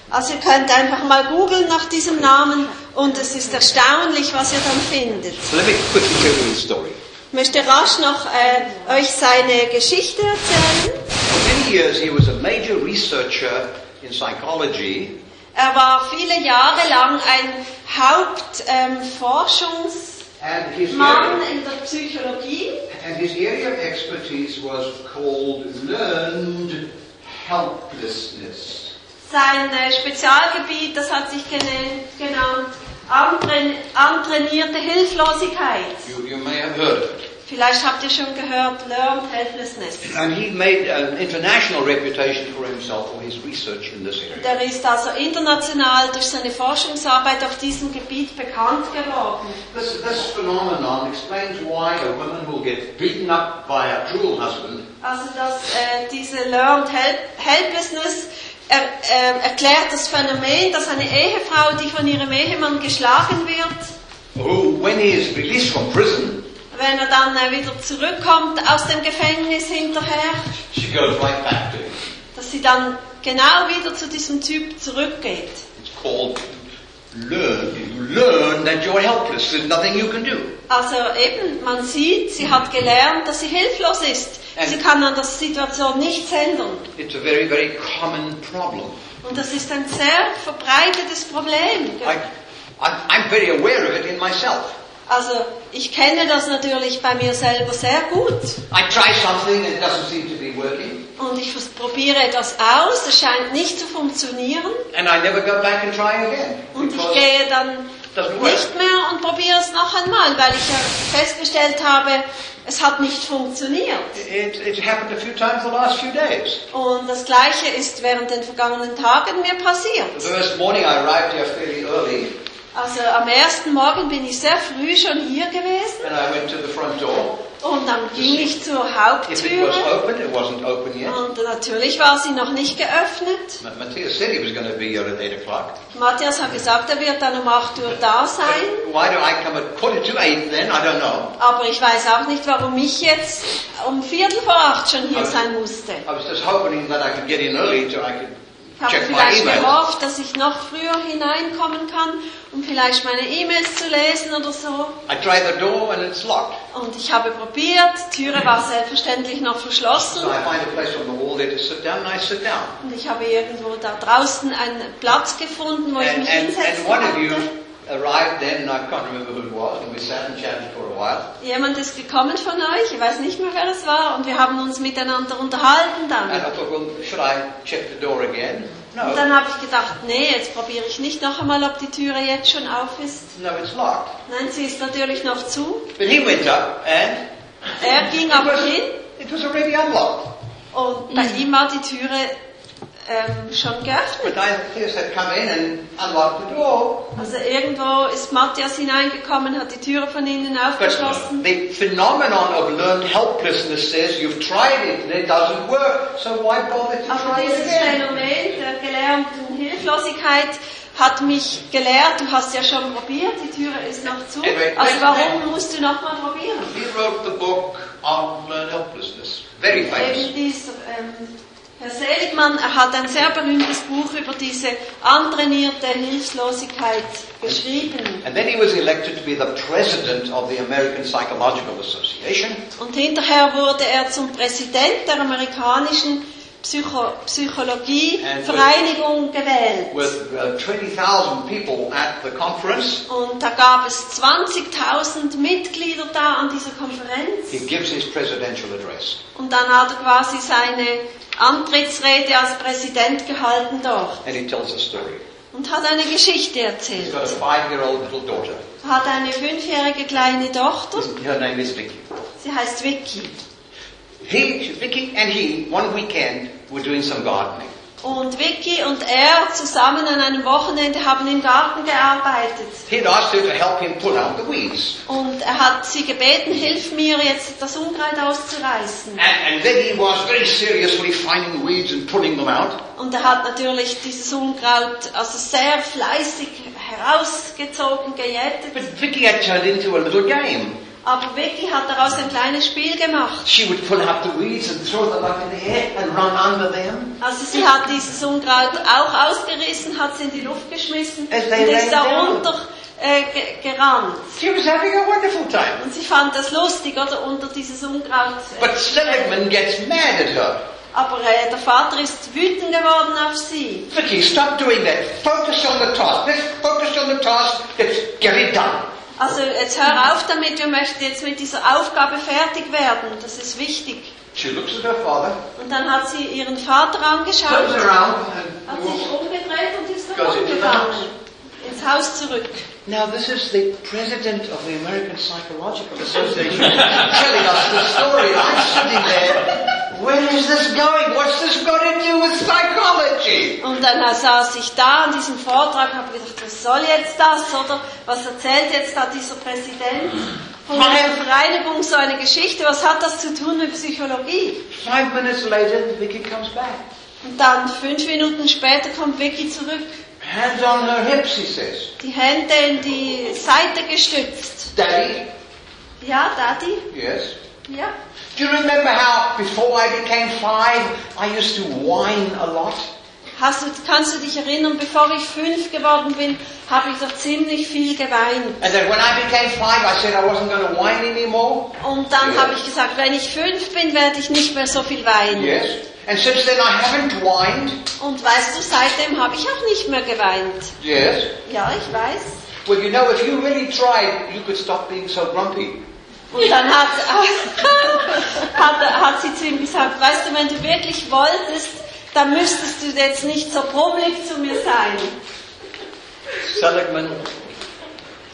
Also ihr könnt einfach mal googeln nach diesem Namen und es ist erstaunlich, was ihr dann findet. So let me quickly tell you his story. Ich möchte rasch noch äh, euch seine Geschichte erzählen. For many years, he was a major researcher in psychology, Er war viele Jahre lang ein Hauptforschungsmann ähm, Forschungsmann and his area, in der Psychologie. and his area of expertise was called learned helplessness. Sein äh, Spezialgebiet, das hat sich genannt antrainierte Hilflosigkeit. You, you may have heard it. Vielleicht habt ihr schon gehört, Learned Helplessness. And he made an international reputation for himself for his research in this area. Der ist also international durch seine Forschungsarbeit auf diesem Gebiet bekannt geworden. This, this phenomenon explains why a woman will get beaten up by a cruel husband Also dass äh, diese Learned Help Helplessness er, äh, erklärt das Phänomen, dass eine Ehefrau, die von ihrem Ehemann geschlagen wird, who, when he is released from prison, wenn er dann äh, wieder zurückkommt aus dem Gefängnis hinterher, she goes right back to him. dass sie dann genau wieder zu diesem Typ zurückgeht. It's called learn. You learn that you're helpless. There's nothing you can do. Also eben, man sieht, sie hat gelernt, dass sie hilflos ist. Sie kann an der Situation nichts ändern. It's a very, very common problem. Und das ist ein sehr verbreitetes Problem. I, I'm very aware of it in myself. Also ich kenne das natürlich bei mir selber sehr gut. I try something and it doesn't seem to be working, Und ich probiere etwas aus, es scheint nicht zu funktionieren. and I never go back and try again. Und ich gehe dann nicht mehr und probiere es noch einmal, weil ich ja festgestellt habe, es hat nicht funktioniert. it, it happened a few times the last few days. Und das Gleiche ist während den vergangenen Tagen mir The passiert. first morning I arrived here fairly early, Also am ersten Morgen bin ich sehr früh schon hier gewesen and I went to the front door. und dann ging ich zur was open, und natürlich war sie noch nicht geöffnet. Ma- Matthias said he was going to be here at 8 o'clock. Matthias hat gesagt, er wird dann um 8 Uhr da sein. Why do I come at quarter to 8 then? I don't know. Aber ich weiß auch nicht, warum ich jetzt um Viertel vor acht schon hier sein musste. I was just hoping that I could get in early so I could habe check vielleicht gehofft, dass ich noch früher hineinkommen kann, um vielleicht meine E-Mails zu lesen oder so. I tried the door and it's locked. Und ich habe probiert, die Türe war selbstverständlich noch verschlossen. So. Und ich habe irgendwo da draußen einen Platz gefunden, wo ich And, mich and, hinsetzen and konnte. Arrived then, and I can't remember who it was, and we sat and chatted for a while. Jemand ist gekommen von euch, ich weiß nicht mehr, wer das war, und wir haben uns miteinander unterhalten And dann. I thought, well, should I check the door again? Und No. dann habe ich gedacht, nee, jetzt probiere ich nicht noch einmal, ob die Türe jetzt schon auf ist. No, it's locked. Nein, sie ist natürlich noch zu. But he went up and Er ging it aber was, hin it was already unlocked. und bei ihm war die Türe ähm, schon geöffnet. But Matthias had come in and unlocked the door. Also irgendwo ist Matthias hineingekommen, hat die Türe von innen aufgeschlossen. the phenomenon of learned helplessness says you've tried it and it doesn't work, so why bother to Aber try dieses? Phänomen der gelernten Hilflosigkeit hat mich gelehrt, du hast ja schon probiert, die Türe ist noch zu. Also warum musst du nochmal probieren? He wrote the book on learned helplessness. Very famous. Eben dieser ähm, Herr Seligmann, er hat ein sehr berühmtes Buch über diese antrainierte Hilflosigkeit geschrieben. And then he was elected to be the president of the American Psychological Association. Und hinterher wurde er zum Präsident der amerikanischen Psycho Psychologie-Vereinigung gewählt. with uh, 20,000 people at the conference. Und da gab es 20.000 Mitglieder da an dieser Konferenz. He gives his presidential address. Und dann hat er quasi seine Antrittsrede als Präsident gehalten dort And he tells a story. und hat eine Geschichte He's erzählt. got a five-year-old little daughter. Hat eine fünfjährige kleine Tochter, Her name is Vicky. sie heißt Vicky. He, Vicky and he, one weekend, were doing some gardening. Und Vicky und er zusammen an einem Wochenende haben im Garten gearbeitet. He'd asked her to help him pull out the weeds. Und er hat sie gebeten, hilf mir jetzt das Unkraut auszureißen. And, and Vicky was very seriously finding weeds and pulling them out. Und er hat natürlich dieses Unkraut also sehr fleißig herausgezogen, gejätet. But Vicky had turned into a little game. Aber Vicky hat daraus ein kleines Spiel gemacht. She would pull out the weeds and throw them up in the air and run under them. Also sie hat dieses Unkraut auch ausgerissen, hat es in die Luft geschmissen und ist da down. unter äh, ge gerannt. She was having a wonderful time. Und sie fand das lustig, oder, unter dieses Unkraut. äh, But Seligman gets mad at her. Aber äh, der Vater ist wütend geworden auf sie. Vicky, stop doing that. Focus on the task. Let's focus on the task. Let's get it done. Also jetzt hör auf damit, wir möchten jetzt mit dieser Aufgabe fertig werden. Das ist wichtig. She looks at her father, Und dann hat sie ihren Vater turns angeschaut, around, hat and sich umgedreht und ist Goes into the gegangen. house. Ins Haus zurück. Now this is the president of the American Psychological Association telling us the story. I'm sitting there. Where is this going? What's this got to do with psychology? Und dann saß ich da an diesem Vortrag und habe gedacht, was soll jetzt das? Oder was erzählt jetzt da dieser Präsident von einer Vereinigung so eine Geschichte? Was hat das zu tun mit Psychologie? Five minutes later, Vicky comes back. Und dann fünf Minuten später kommt Vicky zurück. Hands on her hips, he says. Die Hände in die Seite gestützt. Daddy, Ja, Daddy? Yes. Ja. Do you remember how before I became five, I used to whine a lot? Hast du, kannst du dich erinnern, bevor ich fünf geworden bin, habe ich doch ziemlich viel geweint. And then when I became five, I said I wasn't going to whine anymore. Und dann Ja. habe ich gesagt, wenn ich fünf bin, werde ich nicht mehr so viel weinen. Yes. And since then I haven't whined. Und weißt du, seitdem habe ich auch nicht mehr geweint. Yes. Ja, ich weiß. Well, you know, if you really tried, you could stop being so grumpy. Und dann hat, hat, hat sie zu ihm gesagt, weißt du, wenn du wirklich wolltest, dann müsstest du jetzt nicht so brummelig zu mir sein. Seligman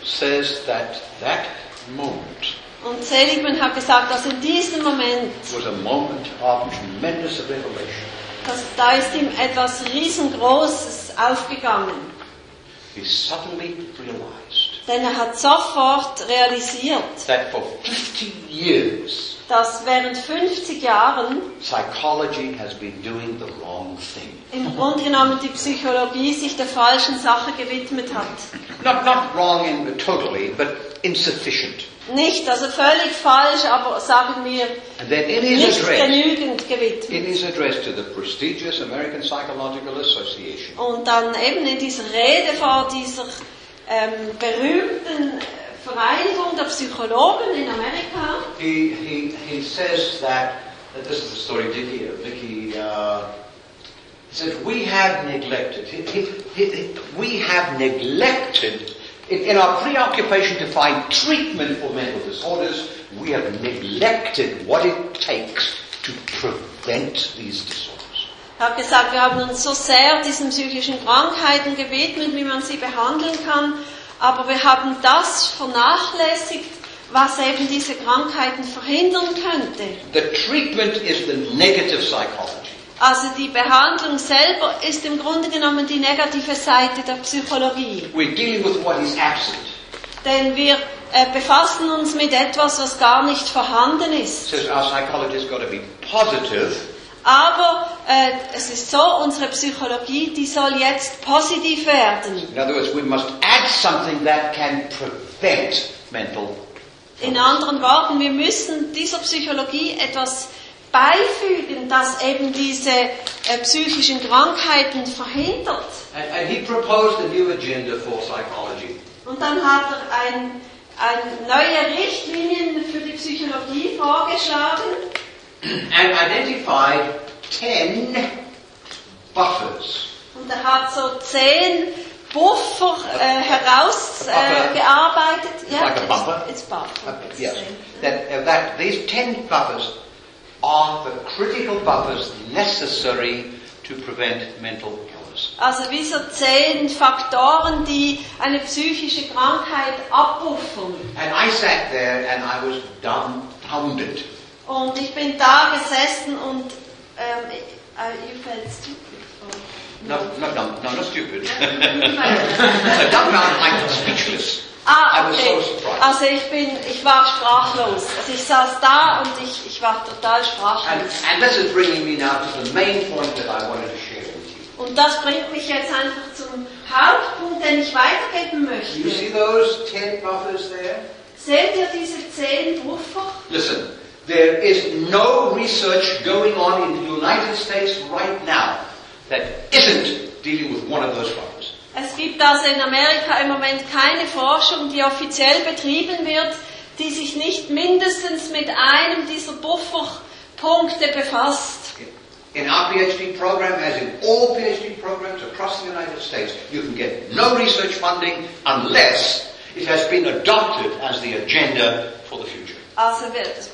says that that moment Und Seligman hat gesagt, dass in diesem Moment, was a moment of tremendous revelation. dass, da ist ihm etwas riesengroßes aufgegangen. He suddenly realized Denn er hat sofort realisiert, that for 50 years, dass während 50 Jahren psychology has been doing the wrong thing. im Grunde genommen die Psychologie sich der falschen Sache gewidmet hat. Not, not wrong in totally, but insufficient. Nicht, also völlig falsch, aber sagen wir nicht genügend gewidmet. in his address to the prestigious American Psychological Association, Und dann eben in dieser Rede vor dieser ähm, berühmten Vereinigung der Psychologen in Amerika, He, he, he says that, that this is the story Vicky, Vicky uh, says, we have neglected, he, he, we have neglected, in, in our preoccupation to find treatment for mental disorders, we have neglected what it takes to prevent these disorders. Er hat gesagt, wir haben uns so sehr diesen psychischen Krankheiten gewidmet, wie man sie behandeln kann, aber wir haben das vernachlässigt, was eben diese Krankheiten verhindern könnte. The treatment is the negative psychology. Also die Behandlung selber ist im Grunde genommen die negative Seite der Psychologie. We're dealing with what is absent. Denn wir äh, befassen uns mit etwas, was gar nicht vorhanden ist. Says our psychology has got to be positive Aber äh, es ist so, unsere Psychologie, die soll jetzt positiv werden. In other words, we must add something that can prevent mental. In anderen Worten, wir müssen dieser Psychologie etwas beifügen, das eben diese äh, psychischen Krankheiten verhindert. and, and he proposed a new agenda for psychology. Und dann hat er ein, ein neue Richtlinien für die Psychologie vorgeschlagen and identified 10 buffers. und er hat so zehn Buffer äh, herausgearbeitet. Äh. It's like a buffer? It's, it's buffer. Uh, yes, that, uh, that these ten buffers are the critical buffers necessary to prevent mental illness. Also wie so zehn Faktoren, die eine psychische Krankheit abpuffern. And I sat there and I was dumbfounded. Und ich bin da gesessen und ähm, äh, you felt stupid. No, no, no, no, not stupid. Or- Uh, dumbfounded, like speechless. ah, I was okay. so. Also ich bin, ich war sprachlos. Also ich saß da und ich, ich war total And, sprachlos. and this is bringing me now to the main point that I wanted to share with you. Und das bringt mich jetzt einfach zum Hauptpunkt, den ich weitergeben Do you see möchte. those ten buffers there? Seht ihr diese zehn Buffer? Listen, there is no research going on in the United States right now that isn't dealing with one of those buffers. Es gibt also in Amerika im Moment keine Forschung, die offiziell betrieben wird, die sich nicht mindestens mit einem dieser Bufferpunkte befasst. In our PhD program, as in all PhD programs across the United States, you can get no research funding unless it has been adopted as the agenda for the future. Also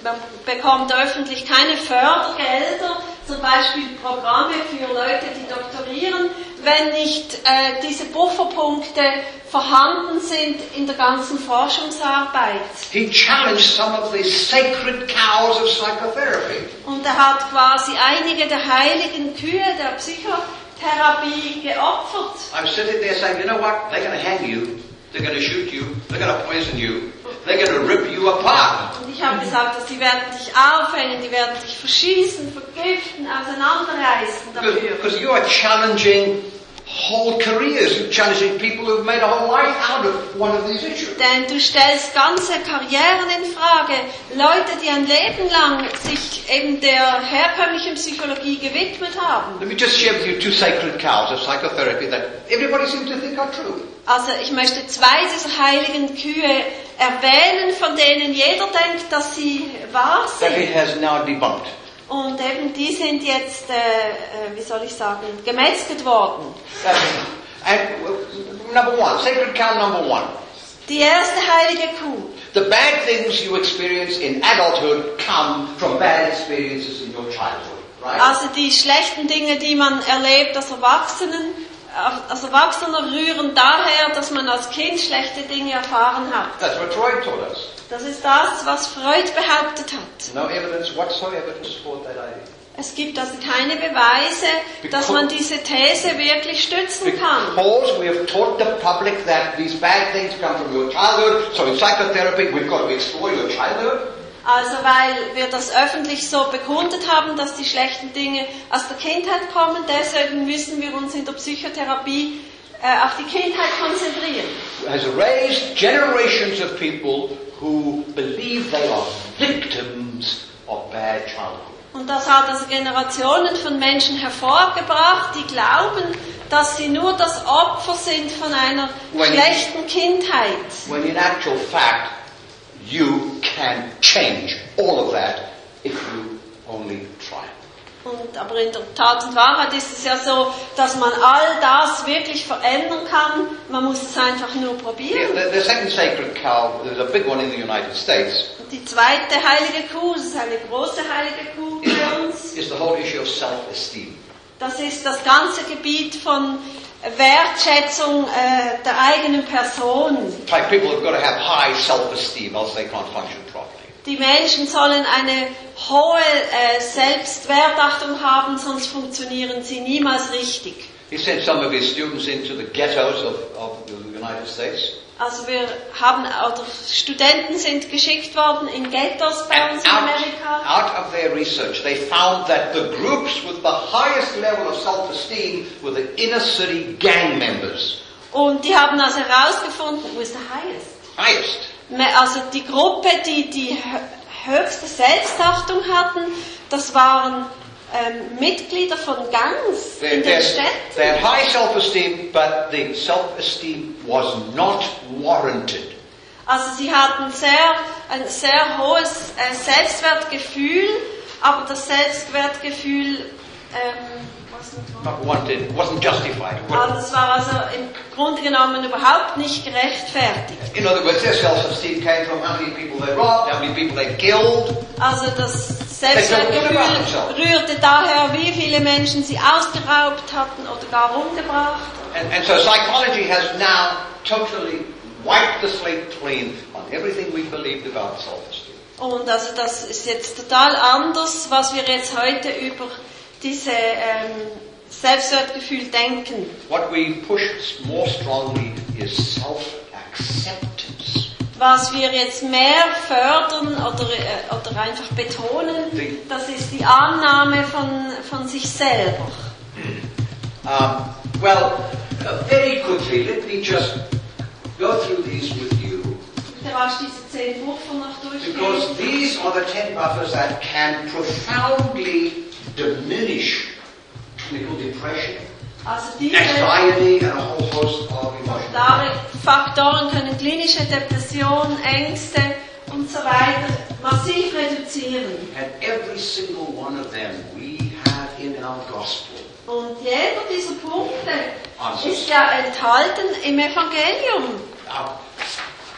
man bekommt öffentlich keine Fördergelder, zum Beispiel Programme für Leute, die doktorieren, wenn nicht äh, diese Bufferpunkte vorhanden sind in der ganzen Forschungsarbeit. He challenged some of the sacred cows of psychotherapy. Und er hat quasi einige der heiligen Kühe der Psychotherapie geopfert. I'm sitting there saying, you know what? They're going to hang you. They're going to shoot you. They're going to poison you. They're going to rip you apart. Und ich habe gesagt, dass die werden dich aufhängen, die werden dich verschießen, vergiften, auseinanderreißen dafür. Because you are challenging whole careers, challenging people who've made a whole life out of one of these issues. Denn du stellst ganze Karrieren in Frage. Leute, die ein Leben lang sich eben der herkömmlichen Psychologie gewidmet haben. Let me just share with you two sacred cows of psychotherapy that everybody seems to think are true. Also ich möchte zwei dieser heiligen Kühe erwähnen, von denen jeder denkt, dass sie wahr That sind. he has now debunked. Und eben die sind jetzt, äh, äh, wie soll ich sagen, gemetzelt worden. And uh, number one, sacred cow number one. Die erste heilige Kuh. The bad things you experience in adulthood come from bad experiences in your childhood, right? Also die schlechten Dinge, die man erlebt als Erwachsenen, als Erwachsener rühren daher, dass man als Kind schlechte Dinge erfahren hat. That's what Freud taught us. Das ist das, was Freud behauptet hat. No evidence whatsoever to support that idea. Es gibt also keine Beweise, dass man diese These wirklich stützen kann. Because we have taught the public that these bad things come from your childhood, so in psychotherapy we've got to explore your childhood. Also weil wir das öffentlich so bekundet haben, dass die schlechten Dinge aus der Kindheit kommen, deswegen müssen wir uns in der Psychotherapie äh, auf die Kindheit konzentrieren. Has raised generations of people who believe they are victims of bad childhood. Und das hat also Generationen von Menschen hervorgebracht, die glauben, dass sie nur das Opfer sind von einer When- schlechten Kindheit. When in actual fact, you can change all of that if you only. Und, aber in der Tat und Wahrheit ist es ja so, dass man all das wirklich verändern kann. Man muss es einfach nur Yeah, probieren. the, the second sacred cow, there's a big one in the United States, die zweite heilige Kuh, das ist eine große heilige Kuh für uns, is the whole issue of self-esteem. das ist das ganze Gebiet von Wertschätzung äh, der eigenen Person. Like people have got to have high self-esteem, else they can't function properly. Die Menschen sollen eine hohe äh, Selbstwertachtung haben, sonst funktionieren sie niemals richtig. He sent some of his students into the ghettos of, of the United States. Also wir haben, oder Studenten sind geschickt worden in Ghettos bei uns in Amerika. out of their research, they found that the groups with the highest level of self-esteem were the inner city gang members. Und die haben also herausgefunden, wo ist der highest? Highest. Also die Gruppe, die die hö- höchste Selbstachtung hatten, das waren ähm, Mitglieder von Gangs They, in den Städten. they had high self-esteem, but the self-esteem was not warranted. Also sie hatten sehr, ein sehr hohes äh, Selbstwertgefühl, aber das Selbstwertgefühl ähm? Not wanted, wasn't justified. also das war also im Grunde genommen überhaupt nicht gerechtfertigt. In other words, their self-esteem came from how many people they robbed, how many people they killed. Also das Selbstwertgefühl rührte daher, wie viele Menschen sie ausgeraubt hatten oder gar umgebracht. And, and so psychology has now totally wiped the slate clean on everything we believed about self-esteem. Und also das ist jetzt total anders, was wir jetzt heute über diese ähm, Selbstwertgefühl denken. What we push more strongly is self-acceptance. Was wir jetzt mehr fördern oder, äh, oder einfach betonen, Die- das ist die Annahme von, von sich selber. Um, well, uh, very quickly, let me just go through these with you. Because these are the ten buffers that can profoundly diminish clinical depression, Also diese anxiety, and a whole host of emotional klare Faktoren können klinische Depression, Ängste und so weiter massiv reduzieren. And every single one of them we have in our gospel. Und jeder dieser Punkte Answers. ist ja enthalten im Evangelium.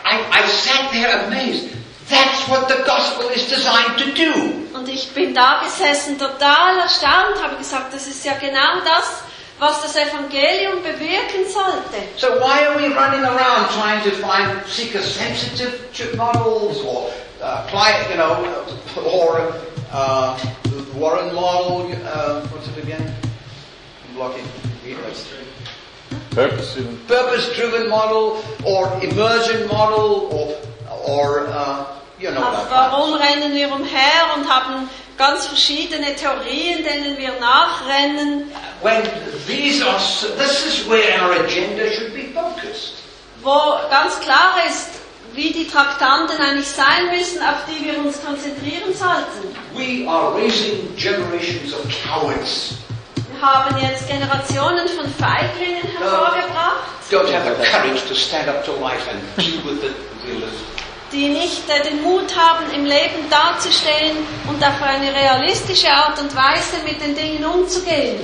I, I sat there amazed. That's what the gospel is designed to do. Und ich bin da gesessen, total erstaunt, habe gesagt, das ist ja genau das, was das Evangelium bewirken sollte. So why are we running around trying to find seeker-sensitive models or uh, client, you know, or uh, Warren model? Uh, what's it again? I'm blocking. Purpose-driven. Purpose-driven model or immersion model or or uh, you know Also warum rennen wir umher und haben ganz verschiedene Theorien, denen wir nachrennen? when these are, this is where our agenda should be focused. wo ganz klar ist, wie die Traktanten eigentlich sein müssen, auf die wir uns konzentrieren sollten. We are raising generations of cowards. Wir haben jetzt Generationen von Feiglingen hervorgebracht, Don't have the courage to stand up to life and deal with the realism. Die nicht äh, den Mut haben, im Leben dazustehen und auf eine realistische Art und Weise mit den Dingen umzugehen.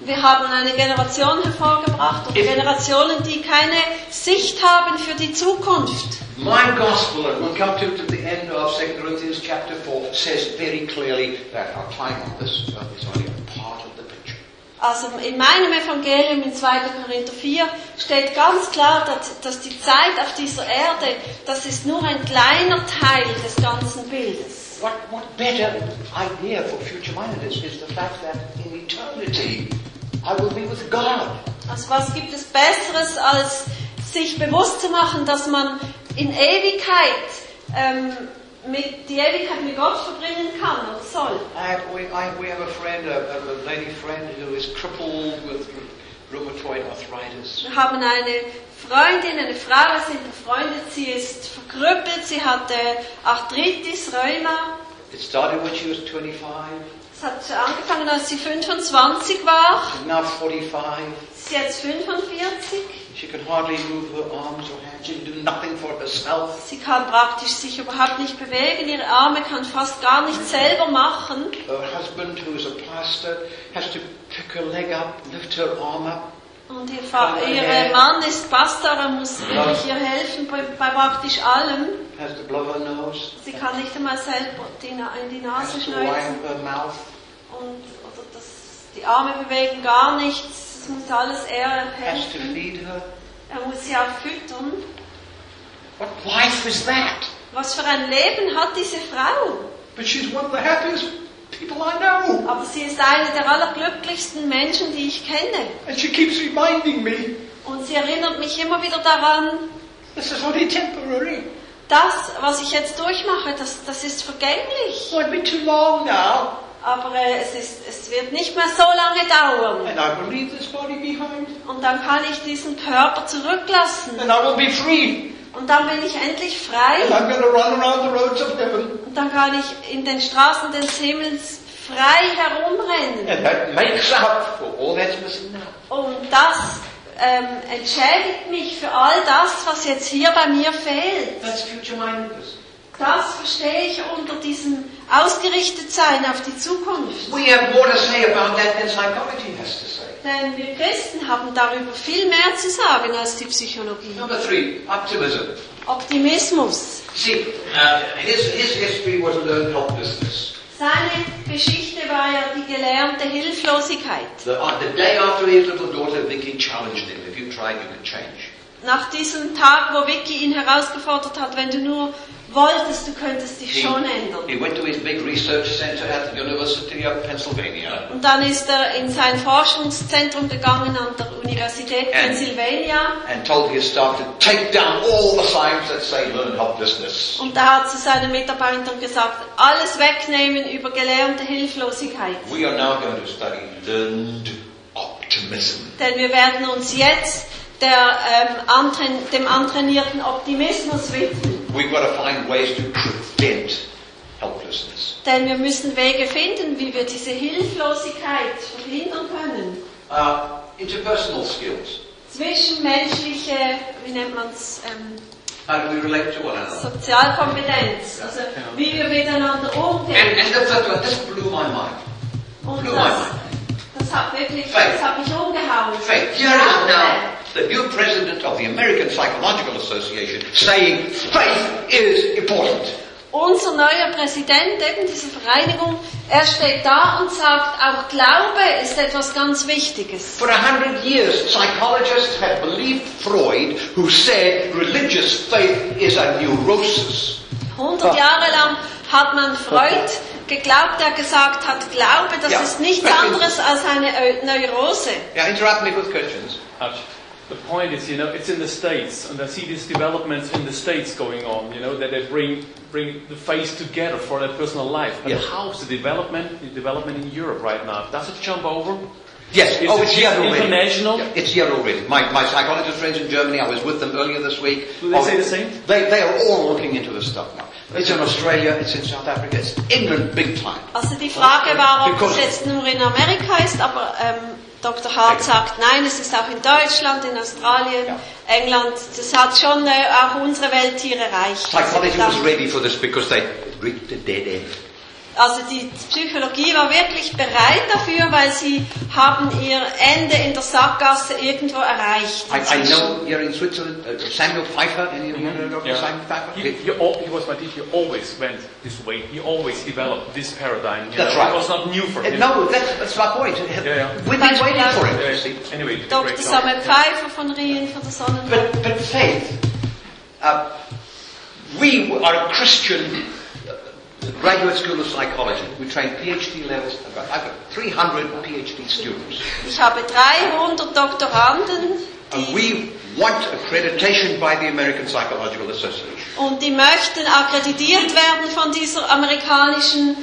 Wir haben eine Generation hervorgebracht und Generationen, die keine Sicht haben für die Zukunft. My gospel, and we'll come to, to the end of 2 Corinthians chapter 4, says very clearly that our time on this earth is Also in meinem Evangelium in 2. Korinther 4 steht ganz klar, dass, dass die Zeit auf dieser Erde, das ist nur ein kleiner Teil des ganzen Bildes. What, what better idea for future-mindedness is the fact that in eternity I will be with God. Also was gibt es Besseres, als sich bewusst zu machen, dass man in Ewigkeit ähm, mit, die Ewigkeit mit Gott verbringen kann oder soll. And we, I, we have a friend, a, a a lady friend who is crippled with rheumatoid arthritis. Wir haben eine Freundin, eine Frau, wir sind befreundet, sie ist verkrüppelt, sie hatte Arthritis, Rheuma. It started when she was 25, Es hat angefangen, als sie 25 war. she's now 45. Sie ist jetzt 45. She can hardly move her arms or hands. She can do nothing for herself. Sie kann praktisch sich überhaupt nicht bewegen. Ihre Arme kann fast gar nicht selber machen. Her husband, who is a pastor, has to pick her leg up, lift her arm up. Und ihr, Fa- ihr Mann ist Pastor, er muss wirklich ihr helfen bei, bei praktisch allem. Has to blow her nose. Sie kann nicht einmal selber die, in die Nase mouth. Und oder das, die Arme bewegen gar nichts. Muss alles er her. Er muss sie auch füttern. What life is that? Was für ein Leben hat diese Frau? But she's one of the happiest people I know. Aber sie ist eine der allerglücklichsten Menschen, die ich kenne. And she keeps reminding me, Und sie erinnert mich immer wieder daran, this is only temporary. das, was ich jetzt durchmache, das, das ist vergänglich. It won't be too long now. Aber äh, es, ist, es wird nicht mehr so lange dauern. And I will leave this body behind. Und dann kann ich diesen Körper zurücklassen. And I will be free. Und dann bin ich endlich And frei. I'm going to run around the roads of heaven. Und dann kann ich in den Straßen des Himmels frei herumrennen. And that makes up for all that's missing now. Und das ähm, entschädigt mich für all das, was jetzt hier bei mir fehlt. That's future mindedness. Das verstehe ich unter diesem Ausgerichtetsein auf die Zukunft. We have more to say about that than psychology has to say. Denn wir Christen haben darüber viel mehr zu sagen als die Psychologie. Number three, optimism. Optimismus. See, uh, his, his history was learned helplessness. Seine Geschichte war ja die gelernte Hilflosigkeit. The, uh, the day after his little daughter Vicky challenged him, if you tried, you could change. Nach diesem Tag, wo Vicky ihn herausgefordert hat, wenn du nur wolltest, du könntest dich He, schon ändern. he went to his big research center at the University of Pennsylvania. Und dann ist er in sein Forschungszentrum gegangen an der Universität And- Pennsylvania and told his staff to take down all the signs that say learn helplessness. und er hat zu seinen Mitarbeitern gesagt, alles wegnehmen über gelernte Hilflosigkeit. We are now going to study learned optimism. Denn wir werden uns jetzt der, ähm, antren dem antrainierten Optimismus widmen. We've got to find ways to prevent helplessness. Denn wir müssen Wege finden, wie wir diese Hilflosigkeit verhindern können. Uh, interpersonal skills. Zwischenmenschliche, wie nennt man es, ähm, How do we relate to one another? Sozialkompetenz. Also wie wir miteinander And, umgehen. and the third one, this blew my mind. Und blew my das, mind. das hat wirklich, Faith. das hat mich umgehauen. Faith. Here is now the new president of the American Psychological Association saying faith is important. Unser neuer Präsident eben dieser Vereinigung, er steht da und sagt, auch Glaube ist etwas ganz Wichtiges. For a hundred years, psychologists have believed Freud, who said religious faith is a neurosis. 100 Jahre lang hat man Freud geglaubt, der gesagt hat, Glaube, das Ja. ist nichts Ja. anderes als eine Eu- Neurose. Yeah, interrupt me with questions. The point is, you know, it's in the States, and I see these developments in the States going on, you know, that they bring, bring the face together for their personal life. But Yes. how's the development, the development in Europe right now? Does it jump over? Yes, Is oh, it it's here already. international? Yeah, it's here already. My, my psychologist friends in Germany, I was with them earlier this week. Do they Oh, say the same? They, they are all looking into this stuff now. It's in Australia, it's in South Africa, it's England big time. Also die Frage war, ob Because- es jetzt nur in Amerika ist, aber ähm, Dr. Hart sagt, nein, es ist auch in Deutschland, in Australien, Ja. England. Das hat schon äh, auch unsere Welt hier erreicht. Psychology was ready for this because they reached the dead end. Also die Psychologie war wirklich bereit dafür, weil sie haben ihr Ende in der Sackgasse irgendwo erreicht. I, I know here in Switzerland, uh, Samuel Pfeiffer, any of you know Dr. Yeah. Samuel Pfeiffer? He, he, al- he was my teacher. He always went this way. He always developed this paradigm. You That's know. right. It was not new for Uh, him. No, that's, that's my point. yeah. We've been waiting for it. Yeah. Anyway, Dr. Samuel Pfeiffer von Rien, von der Sonnenbank. But, but faith, uh, we are a Christian uh, graduate school of psychology. We train PhD levels. I've got, I've got 300 PhD students. Ich habe 300 Doktoranden, And we want accreditation by the American Psychological Association. und die möchten akkreditiert werden von dieser amerikanischen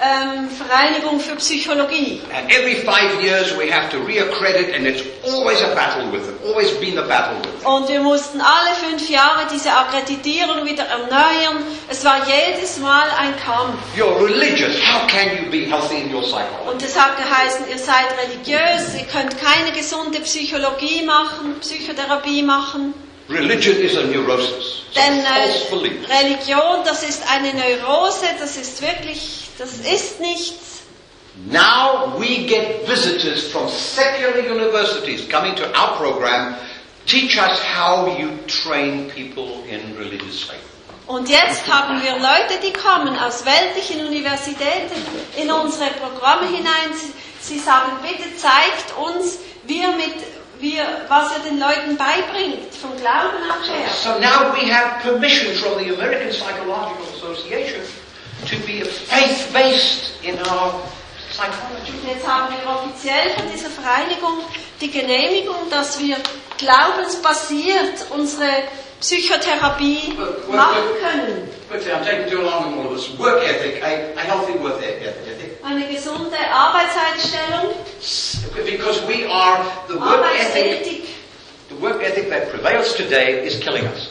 ähm, Vereinigung für Psychologie. And every five years we have to reaccredit and it's always a battle with them, always been a battle with them. Und wir mussten alle fünf Jahre diese Akkreditierung wieder erneuern. Es war jedes Mal ein Kampf. You're religious, how can you be healthy in your psychology? Und es hat geheißen, ihr seid religiös, ihr könnt keine gesunde Psychologie machen, Psychotherapie machen. Religion is a neurosis. Denn äh. Religion, das ist eine Neurose, das ist wirklich, das ist nichts. Now we get visitors from secular universities coming to our program, teach us how you train people in religious faith. Und jetzt haben wir Leute, die kommen aus weltlichen Universitäten in unsere Programme hinein. Sie, sie sagen, bitte zeigt uns, wie ihr mit, wie, was ihr den Leuten beibringt, vom Glauben auch her. So now we have permission from the American Psychological Association to be faith-based in our psychology. Und jetzt haben wir offiziell von dieser Vereinigung die Genehmigung, dass wir glaubensbasiert unsere Psychotherapie machen können. Quickly, I'm taking too long on all of this. Work ethic, a, a healthy work e- ethic. Eine gesunde Arbeitseinstellung, Because we are, the work ethic, the work ethic that prevails today is killing us.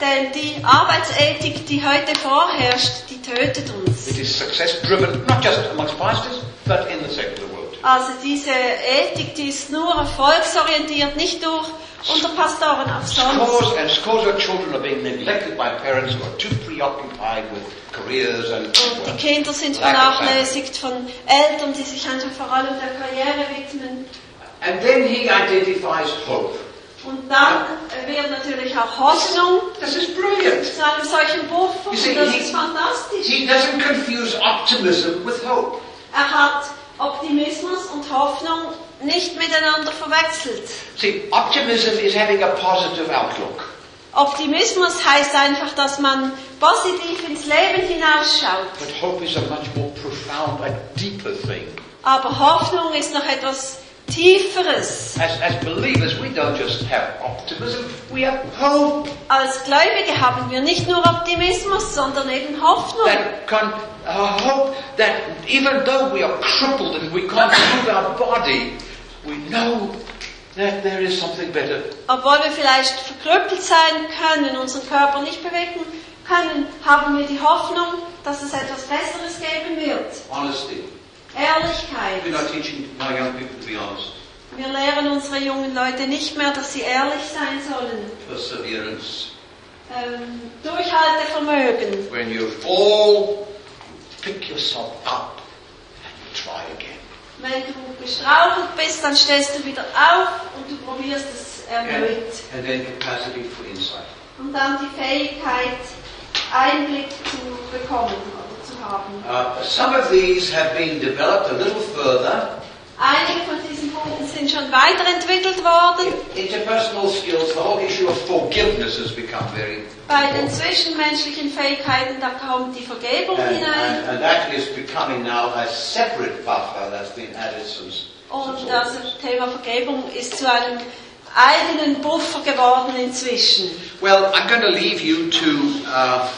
Denn die Arbeitsethik, die heute vorherrscht, die tötet uns. It is success driven, not just amongst pastors, but in the secular world. Also diese Ethik, die ist nur erfolgsorientiert, nicht durch unter Pastoren auch sonst. Scores and scores of children are being neglected by parents who are too preoccupied with careers and Und die Kinder sind vernachlässigt von Eltern, die sich einfach vor allem der Karriere widmen. And then he identifies hope. Und dann wird natürlich auch Hoffnung This is brilliant. zu einem solchen Buch see, das he- ist fantastisch. He doesn't confuse optimism with hope. Er hat Optimismus und Hoffnung nicht miteinander verwechselt. See, optimism is having a positive outlook. Optimismus heißt einfach, dass man positiv ins Leben hinausschaut. But hope is a much more profound, a deeper thing. Aber Hoffnung ist noch etwas Tieferes. As, as believers, we don't just have optimism, we have hope. Als Gläubige haben wir nicht nur Optimismus, sondern eben Hoffnung. That con- a hope that even though we are crippled and we can't move our body, we know that there is something better. Obwohl wir vielleicht verkrüppelt sein können, unseren Körper nicht bewegen können, haben wir die Hoffnung, dass es etwas Besseres geben wird. Honesty. Ehrlichkeit. We're not teaching our young people to be honest. Wir lehren unsere jungen Leute nicht mehr, dass sie ehrlich sein sollen. Perseverance. Ähm, Durchhaltevermögen. When you fall, pick yourself up and try again. Wenn du gestrauchelt bist, dann stehst du wieder auf und du probierst es erneut. And then capacity for insight. Und dann die Fähigkeit, Einblick zu bekommen. Uh, some of these have been developed a little further. Einige von diesen Punkten sind schon weiterentwickelt worden. Interpersonal skills, the whole issue of Forgiveness has become very Bei den zwischenmenschlichen Fähigkeiten, da kommt die Vergebung And, hinein. and, and that is becoming now a separate buffer that's been added since. since Und all das. Thema Vergebung ist zu einem eigenen Buffer geworden inzwischen. Well, I'm going to leave you to uh,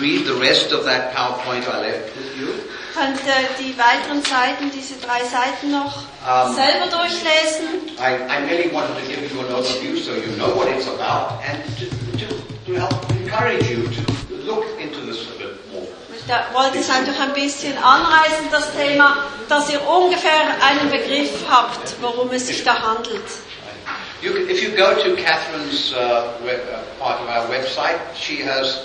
read the rest of that PowerPoint I left with you. Könnt ihr die weiteren Seiten, diese drei Seiten noch Ähm. selber durchlesen? I, I really wanted to give you an overview so you know what it's about and to, to, to help encourage you to look into this a bit more. Ich wollte es einfach ein bisschen anreißen, das Thema, dass ihr ungefähr einen Begriff habt, worum es sich da handelt. You if you go to Catherine's uh, uh, part of our website, she has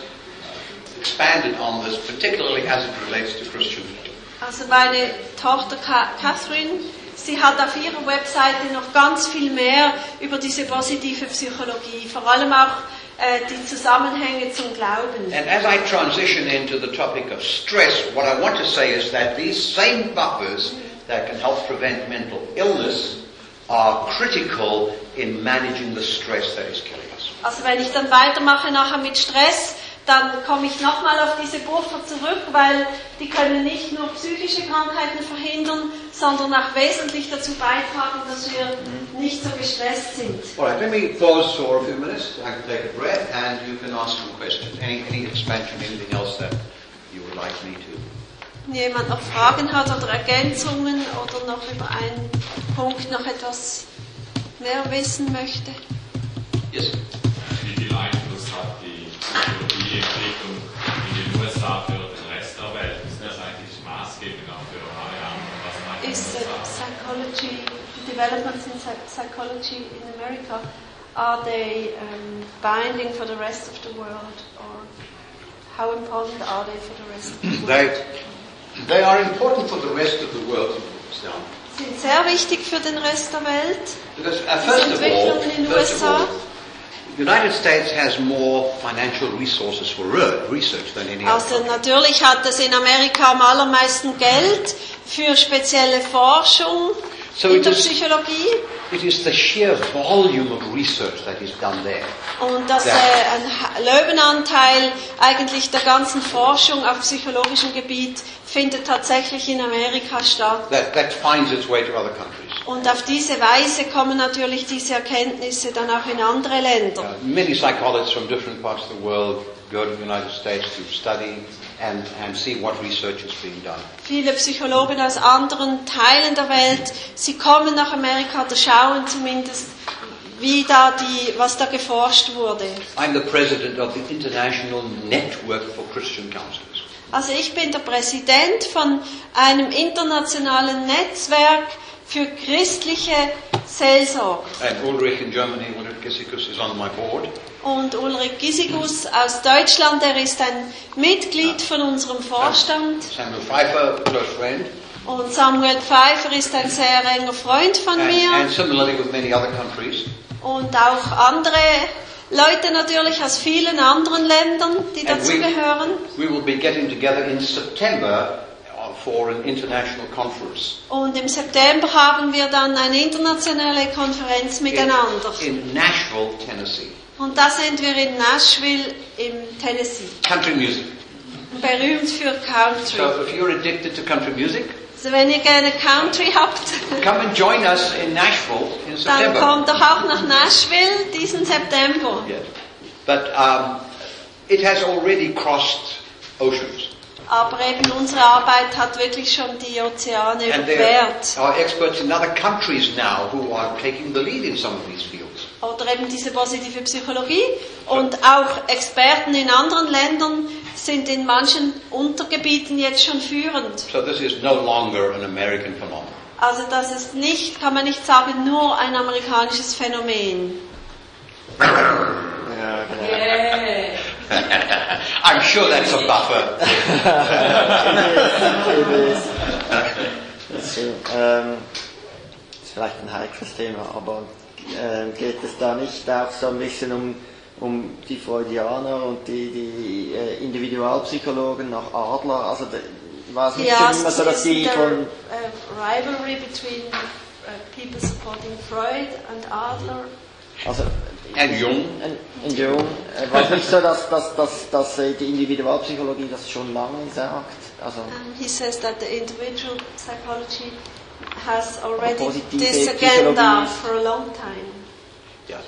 expanded on this, particularly as it relates to Christian people. Also meine Tochter Catherine, sie hat auf ihrer Webseite noch ganz viel mehr über diese positive Psychologie, vor allem auch äh, die Zusammenhänge zum Glauben. And as I transition into the topic of stress, what I want to say is that these same buffers that can help prevent mental illness are critical in managing the stress that is killing us. Also wenn ich dann weitermache nachher mit Stress, dann komme ich nochmal auf diese Buffer zurück, weil die können nicht nur psychische Krankheiten verhindern, sondern auch wesentlich dazu beitragen, dass wir nicht so gestresst sind. All right, let me pause for a few minutes. I can take a breath and you can ask some questions. Any, any expansion, anything else that you would like me to? Wenn jemand noch Fragen hat oder Ergänzungen oder noch über einen Punkt noch etwas mehr wissen möchte. Yes. Wie viel Einfluss hat die Psychologieentwicklung in den USA für den Rest der Welt? Ist das eigentlich maßgebend auch für Marianne? Was macht Is das uh, aus? psychology, developments in psy- psychology in America, are they um, binding for the rest of the world or how important are they for the rest of the world? They, they are important for the rest of the world, so. Sind sehr wichtig für den Rest der Welt. Because uh, first of all, Entwicklungen in den first of USA. all, United States has more financial resources for re- research than any other Also natürlich hat es in Amerika am allermeisten Geld für spezielle Forschung So in der Psychologie It is the sheer volume of research that is done there. und dass äh, ein Löwenanteil eigentlich der ganzen Forschung auf psychologischem Gebiet findet tatsächlich in Amerika statt. That, that finds its way to other countries. Und auf diese Weise kommen natürlich diese Erkenntnisse dann auch in andere Länder. Uh, many psychologists from different parts of the world go to the United States to study and, and see what research is being done. Viele Psychologen aus anderen Teilen der Welt, sie kommen nach Amerika oder schauen zumindest, wie da die, was da geforscht wurde. I'm the president of the International Network for Christian Counselors. Also ich bin der Präsident von einem internationalen Netzwerk für christliche Seelsorge. And Ulrich in Germany, Ulrich Gissikus, is on my board. Und Ulrich Gisigus aus Deutschland, der ist ein Mitglied von unserem Vorstand. Samuel Pfeiffer, close friend. Und Samuel Pfeiffer ist ein sehr enger Freund von And, mir. and similarly with many other countries. Und auch andere Leute natürlich aus vielen anderen Ländern, die And dazu we- gehören. We will be getting together in September uh, for an international conference Und im September haben wir dann eine internationale Konferenz miteinander. in, in Nashville, Tennessee. Und da sind wir in Nashville im Tennessee. Country music. Berühmt für Country. So if you're addicted to country music, Also wenn ihr gerne Country habt, come and join us in Nashville in dann September. kommt doch auch nach Nashville diesen September. Yes. But um, it has already crossed oceans. Aber eben unsere Arbeit hat wirklich schon die Ozeane And there überquert. are experts in other countries now who are taking the lead in some of these fields. Oder eben diese positive Psychologie. Und auch Experten in anderen Ländern sind in manchen Untergebieten jetzt schon führend. So this is no longer an American phenomenon. Also das ist nicht, kann man nicht sagen, nur ein amerikanisches Phänomen. Ja. Yeah. I'm sure that's a buffer. So, ähm, ist vielleicht ein heikles Thema, aber ähm, geht es da nicht auch so ein bisschen um, um die Freudianer und die, die äh, Individualpsychologen nach Adler? Also war es nicht Ja, schon immer so, dass die von a rivalry between uh, people supporting Freud and Adler. also And Jung. in, in Jung äh, war es nicht so, dass, dass, dass, dass äh, die Individualpsychologie das schon lange sagt? Also Um, he says that the individual psychology has already this agenda for a long time. Yes.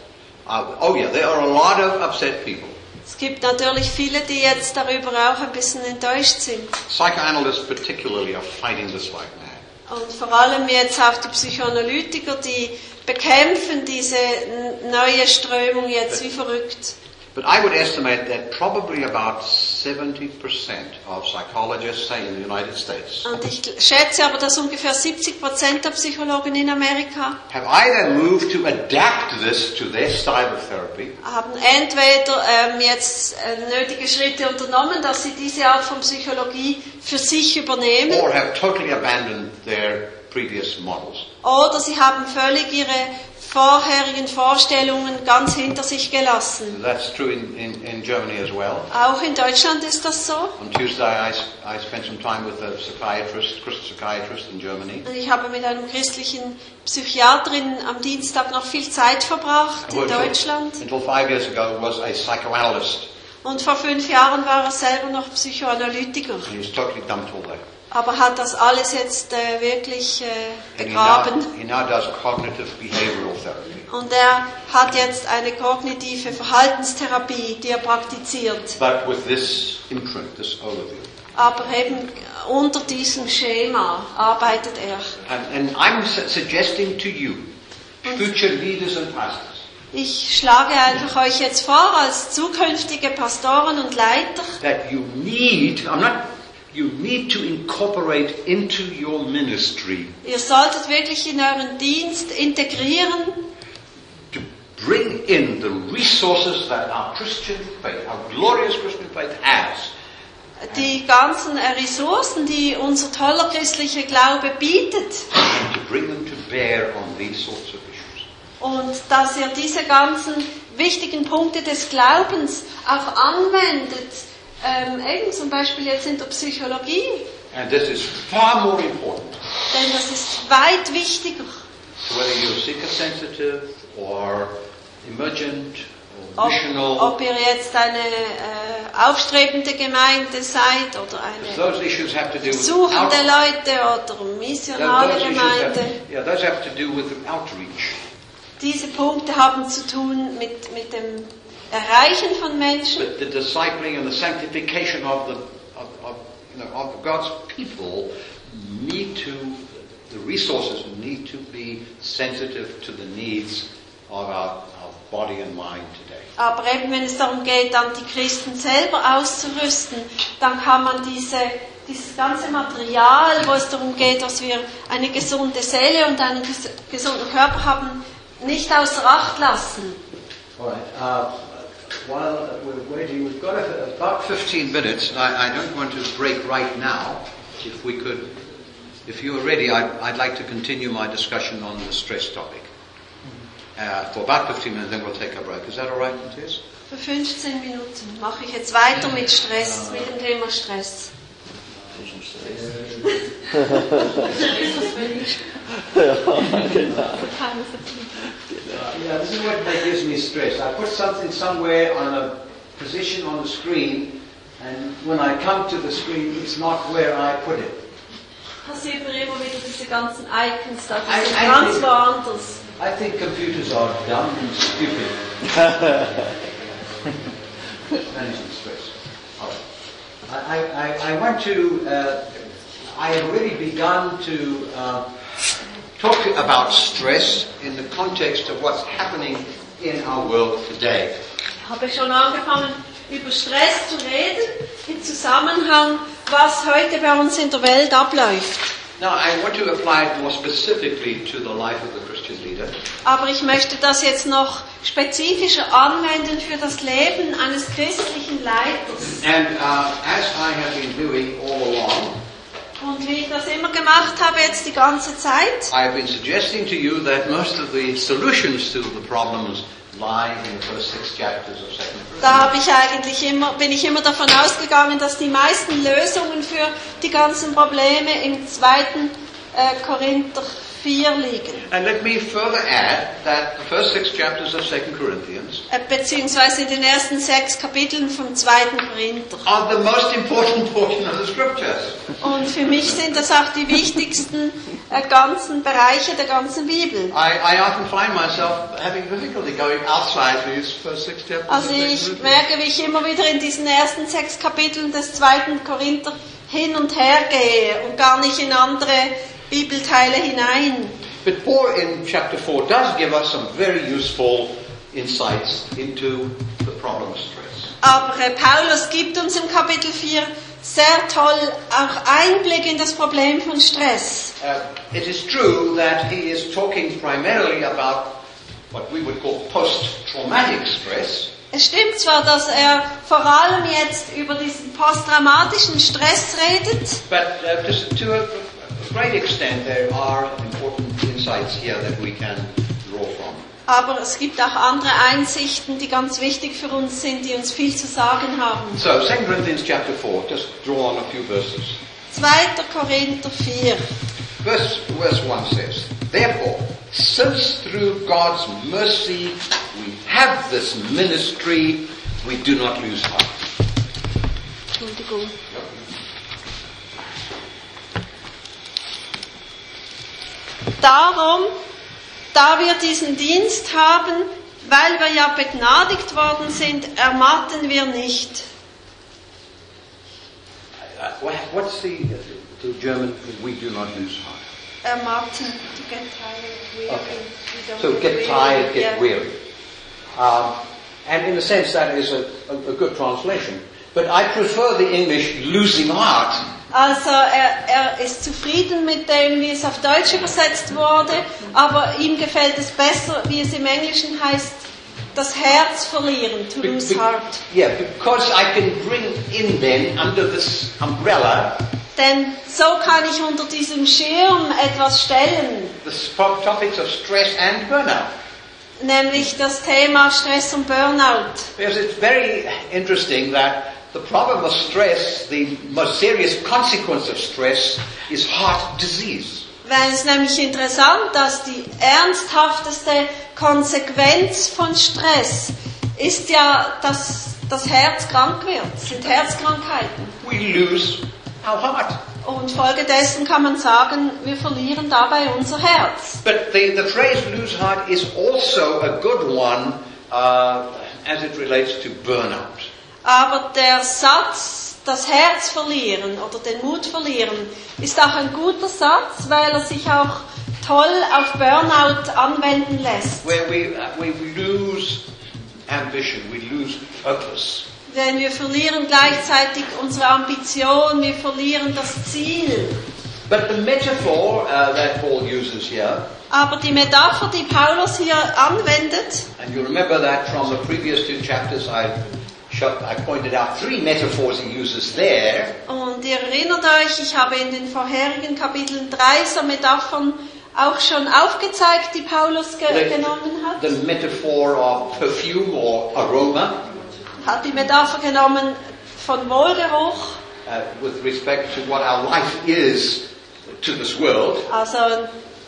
Uh, oh yeah, there are a lot of upset people. Es gibt natürlich viele, die jetzt darüber auch ein bisschen enttäuscht sind. Psychoanalysts particularly are fighting this like mad. Und vor allem jetzt auch die Psychoanalytiker, die bekämpfen diese neue Strömung jetzt wie verrückt. But I would estimate that probably about 70% of psychologists, say in the United States, Und ich schätze aber, dass ungefähr 70 Prozent der Psychologen in Amerika have either moved to adapt this to their style of therapy, haben entweder ähm, jetzt äh, nötige Schritte unternommen, dass sie diese Art von Psychologie für sich übernehmen, or have totally abandoned their previous models. oder sie haben völlig ihre vorherigen Vorstellungen ganz hinter sich gelassen. That's true in, in, in Germany as well. Auch in Deutschland ist das so. On Tuesday, I, s- I spent some time with a psychiatrist, Christian psychiatrist in Germany, Und Ich habe mit einem christlichen Psychiaterin am Dienstag noch viel Zeit verbracht in Deutschland. until five years ago was a psychoanalyst. Und vor fünf Jahren war er selber noch Psychoanalytiker. He was totally dumped all that. Aber hat das alles jetzt äh, wirklich äh, And he now, begraben. he now does cognitive behavioral therapy. Und er hat jetzt eine kognitive Verhaltenstherapie, die er praktiziert. But with this imprint, this overview. Aber eben unter diesem Schema arbeitet er. And, and I'm su- suggesting to you, future leaders and pastors, Ich schlage einfach euch jetzt vor, als zukünftige Pastoren und Leiter, that you need, I'm not, you need to incorporate into your ministry ihr solltet wirklich in euren Dienst integrieren, to bring in the resources that our Christian faith, our glorious Christian faith has. die ganzen Ressourcen, die unser toller christlicher Glaube bietet. and to bring them to bear on these sorts of issues. Und dass ihr diese ganzen wichtigen Punkte des Glaubens auch anwendet, ähm, eben zum Beispiel jetzt in der Psychologie, And this is far more important, denn das ist weit wichtiger. whether you're seeker sensitive or emergent or Ob, missional. ob ihr jetzt eine äh, aufstrebende Gemeinde seid oder eine suchende Leute oder missionale those issues have, Gemeinde. yeah, those have to do with outreach. Diese Punkte haben zu tun mit, mit dem Erreichen von Menschen. But the discipling and the sanctification of the of, of, you know, of God's people need to the resources need to be sensitive to the needs of our, our body and mind today. Aber eben wenn es darum geht, dann die Christen selber auszurüsten, dann kann man diese, dieses ganze Material, wo es darum geht, dass wir eine gesunde Seele und einen ges gesunden Körper haben, nicht außer Acht lassen. All right. Uh, while we're waiting, we've got About 15 minutes. I, I don't want to break right now. If we could, if you are ready, I'd, I'd like to continue my discussion on the stress topic. Uh, for about 15 minutes, then we'll take a break. Is that all right, Matthias? Für 15 Minuten mache ich jetzt weiter mit Stress, mit dem Thema Stress. Yeah, this is what that gives me stress. I put something somewhere on a position on the screen, and when I come to the screen, it's not where I put it. Passiert mir immer wieder diese ganzen Icons da, I- die sind ganz woanders. I think computers are dumb and stupid. Managing stress. All right. I, I, I want to, uh, I have already begun to uh, Talk about stress in the context of what's happening in our world today. Ich habe schon angefangen, über Stress zu reden, im Zusammenhang, was heute bei uns in der Welt abläuft. Now, I want to apply it more specifically to the life of the Christian leader. Aber ich möchte das jetzt noch spezifischer anwenden für das Leben eines christlichen Leiters. And uh, as I have been doing all along, Und wie ich das immer gemacht habe jetzt die ganze Zeit, I've been suggesting to you that most of the solutions to the problems da ich eigentlich immer, bin ich immer davon ausgegangen, dass die meisten Lösungen für die ganzen Probleme im zweiten äh, Korinther 4 liegen. And let me further add that the first six chapters of Second Corinthians Äh, beziehungsweise in den ersten sechs Kapiteln vom zweiten Korinther. are the most important portion of the scriptures. Und für mich sind das auch die wichtigsten ganzen Bereiche der ganzen Bibel. Also ich merke, wie ich immer wieder in diesen ersten sechs Kapiteln des zweiten Korinther hin und her gehe und gar nicht in andere Bibelteile hinein. But Paul in chapter 4 does give us some very useful insights into the problem of stress. Aber äh, Paulus gibt uns im Kapitel 4 sehr toll auch Einblick in das Problem von Stress. Uh, it is true that he is talking primarily about what we would call post-traumatic stress, Es stimmt zwar, dass er vor allem jetzt über diesen posttraumatischen Stress redet, but uh, to a, a great extent there are important insights here that we can draw from. Aber es gibt auch andere Einsichten, die ganz wichtig für uns sind, die uns viel zu sagen haben. So, 2 Corinthians chapter 4, just draw on a few verses. 2. Korinther 4. Verse, verse 1 says, Therefore, since through God's mercy we have this ministry, we do not lose heart. Entschuldigung. Darum, da wir diesen Dienst haben, weil wir ja begnadigt worden sind, ermatten wir nicht. Uh, wha- what's the, the German, we do not lose heart? Ermatten, to get tired, weary. Okay. So get tired, get Yeah. weary. Um, and in a sense that is a, a, a good translation. But I prefer the English losing heart. Also er, er ist zufrieden mit dem, wie es auf Deutsch übersetzt wurde, aber ihm gefällt es besser, wie es im Englischen heißt, das Herz verlieren, to lose heart. Yeah, because I can bring in then under this umbrella Denn so kann ich unter diesem Schirm etwas stellen, the topics of stress and burnout. nämlich das Thema Stress und Burnout. Because it's very interesting that the problem of stress, the most serious consequence of stress, is heart disease. Weil es nämlich interessant, dass die ernsthafteste Konsequenz von Stress ist ja, dass das Herz krank wird, sind Herzkrankheiten. We lose our heart. Und folgedessen kann man sagen, wir verlieren dabei unser Herz. But the, the phrase lose heart is also a good one uh, as it relates to burnout. Aber der Satz, das Herz verlieren oder den Mut verlieren, ist auch ein guter Satz, weil er sich auch toll auf Burnout anwenden lässt. Where we, uh, we lose ambition, we lose purpose. Denn wir verlieren gleichzeitig unsere Ambition, wir verlieren das Ziel. But the metaphor uh, that Paul uses here, Aber die Metapher, die Paulus hier anwendet, and you remember that from the previous two chapters I, sho- I pointed out three metaphors he uses there. und ihr erinnert euch, ich habe in den vorherigen Kapiteln drei so Metaphern auch schon aufgezeigt, die Paulus ge The, genommen hat. the metaphor of perfume or aroma Hat die Metapher genommen von Wohlgeruch, uh, with respect to what our life is to this world. also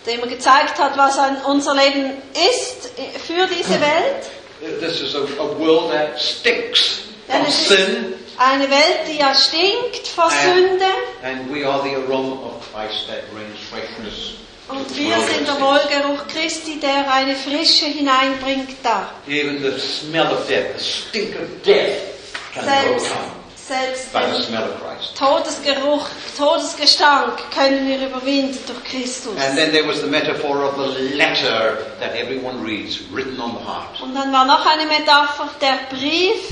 dem er gezeigt hat, was unser Leben ist für diese Welt. This is a, a world that stinks Denn from sin, eine Welt, die ja stinkt vor and, Sünde. and we are the aroma of Christ that brings freshness. Und wir sind der Wohlgeruch Christi, der eine Frische hineinbringt da. Even the smell of death, the stink of death, can Selbst, overcome selbst by the den smell of Christ. Todesgeruch, Todesgestank können wir überwinden durch Christus. And then there was the metaphor of the letter that everyone reads, written on the heart. Und dann war noch eine Metapher, der Brief,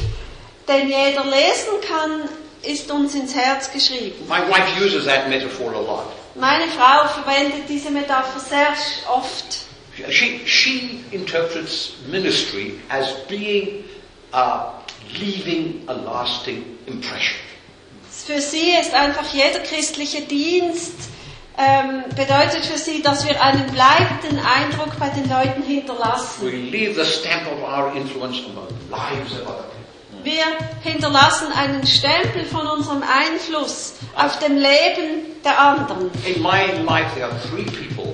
den jeder lesen kann, ist uns ins Herz geschrieben. My wife uses that metaphor a lot. Meine Frau verwendet diese Metapher sehr oft. She, she interprets ministry as being uh, leaving a lasting impression. Für sie ist einfach jeder christliche Dienst ähm, bedeutet für sie, dass wir einen bleibenden Eindruck bei den Leuten hinterlassen. We leave the stamp of our influence on the lives of other people. Wir hinterlassen einen Stempel von unserem Einfluss auf dem Leben der anderen. In my life, there are three people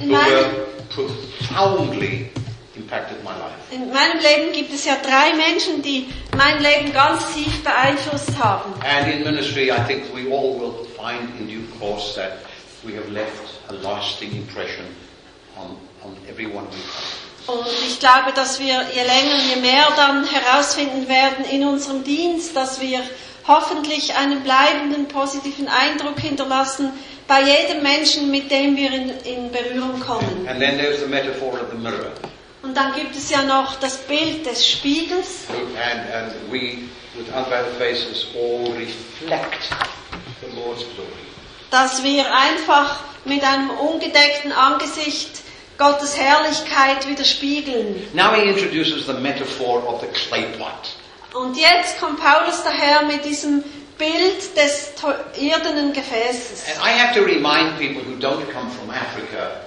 who meinem- were profoundly impacted my life. In meinem Leben gibt es ja drei Menschen, die mein Leben ganz tief beeinflusst haben. And in ministry, I think we all will find in due course that we have left a lasting impression on, on everyone we come. Und ich glaube, dass wir je länger, je mehr dann herausfinden werden in unserem Dienst, dass wir hoffentlich einen bleibenden positiven Eindruck hinterlassen bei jedem Menschen, mit dem wir in, in Berührung kommen. And then there's the metaphor of the mirror. Und dann gibt es ja noch das Bild des Spiegels. And, and we, with unveiled faces, all reflect the Lord's glory. dass wir einfach mit einem ungedeckten Angesicht Gottes Herrlichkeit widerspiegeln. Now he introduces the metaphor of the clay pot. Und jetzt kommt Paulus daher mit diesem Bild des irdenen Gefäßes. And I have to remind people who don't come from Africa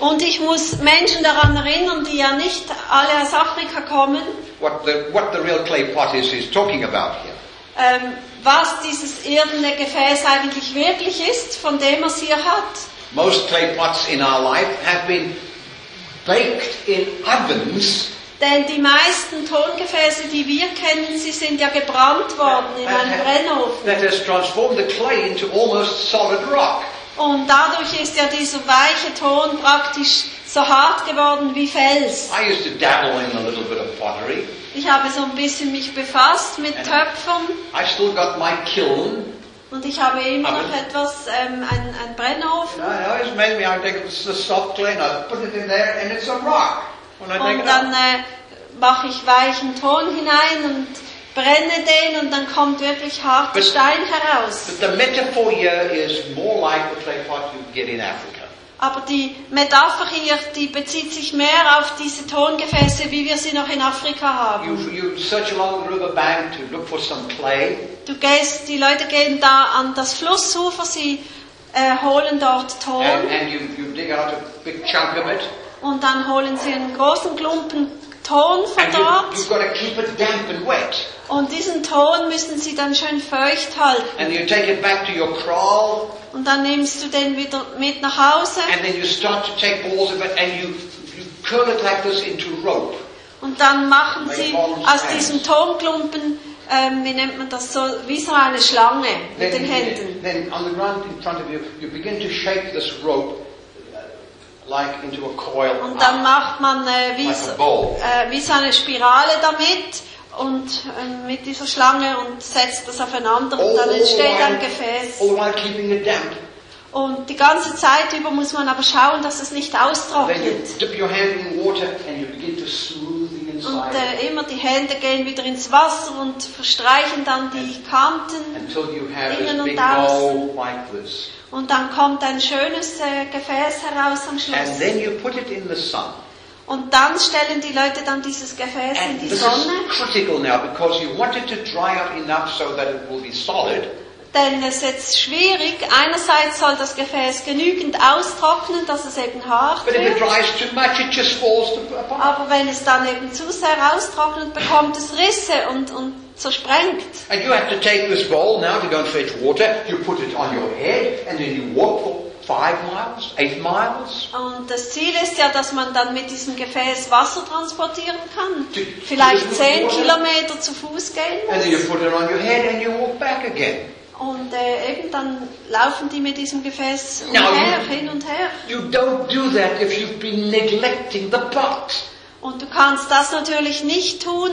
Und ich muss Menschen daran erinnern, die ja nicht alle aus Afrika kommen, what the, what the real clay pot is he's talking about here. ähm, was dieses irdene Gefäß eigentlich wirklich ist, von dem er es hier hat. Most clay pots in our life have been baked in ovens Denn die meisten Tongefäße, die wir kennen, sie sind ja gebrannt worden in einem Brennofen. that has transformed the clay into almost solid rock. Und dadurch ist ja dieser weiche Ton praktisch so hart geworden wie Fels. I used to dabble in a little bit of pottery. Ich habe so ein bisschen mich befasst mit Töpfern I still got my kiln. und ich habe immer noch etwas, ähm, ein, ein Brennofen. And and Und dann äh, mache ich weichen Ton hinein und brenne den und dann kommt wirklich harter But- Stein heraus. But the metaphor here is more like the clay pot you get in Africa. Aber die Metapher hier, die bezieht sich mehr auf diese Tongefäße, wie wir sie noch in Afrika haben. You, you search along the river bank to look for some clay Du gehst, die Leute gehen da an das Flussufer, sie äh, holen dort Ton and, and you, you dig out a big chunk of it und dann holen sie einen großen Klumpen Ton von and you, dort you've got to keep it damp and wet. Und diesen Ton müssen sie dann schön feucht halten And you take it back to your kraal und dann nimmst du den wieder mit nach Hause and then you start to take balls of it and you, you curl it like this into rope. und dann machen sie aus diesem Tonklumpen, ähm, wie nennt man das so, wie so eine Schlange mit den Händen. then on the ground in front of you, you begin to shake this rope uh, like into a coil. Und dann macht man äh, wie, Like so, äh, wie so eine Spirale damit und äh, mit dieser Schlange und setzt das aufeinander und dann entsteht ein Gefäß. all while keeping it damp. Und die ganze Zeit über muss man aber schauen, dass es nicht austrocknet. Und äh, immer die Hände gehen wieder ins Wasser und verstreichen dann die Kanten. innen und außen. Und dann kommt ein schönes äh, Gefäß heraus am Schluss. In. Und dann stellen die Leute dann dieses Gefäß in And die this Sonne. is critical now because you want it to dry up enough so that it will be solid. Denn es ist jetzt schwierig. Einerseits soll das Gefäß genügend austrocknen, dass es eben hart But wird. much. Aber wenn es dann eben zu sehr austrocknet, bekommt es Risse und, und zersprengt. And you have to take this bowl now to go and fetch water. You put it on your head and then you walk for five miles, eight miles. Und das Ziel ist ja, dass man dann mit diesem Gefäß Wasser transportieren kann. To- Vielleicht zehn Kilometer zu Fuß gehen And then you muss. put it on your head and you walk back again. Und äh, eben dann laufen die mit diesem Gefäß Now, umher, you- hin und her. You don't do that if you've been neglecting the pot. Und du kannst das natürlich nicht tun,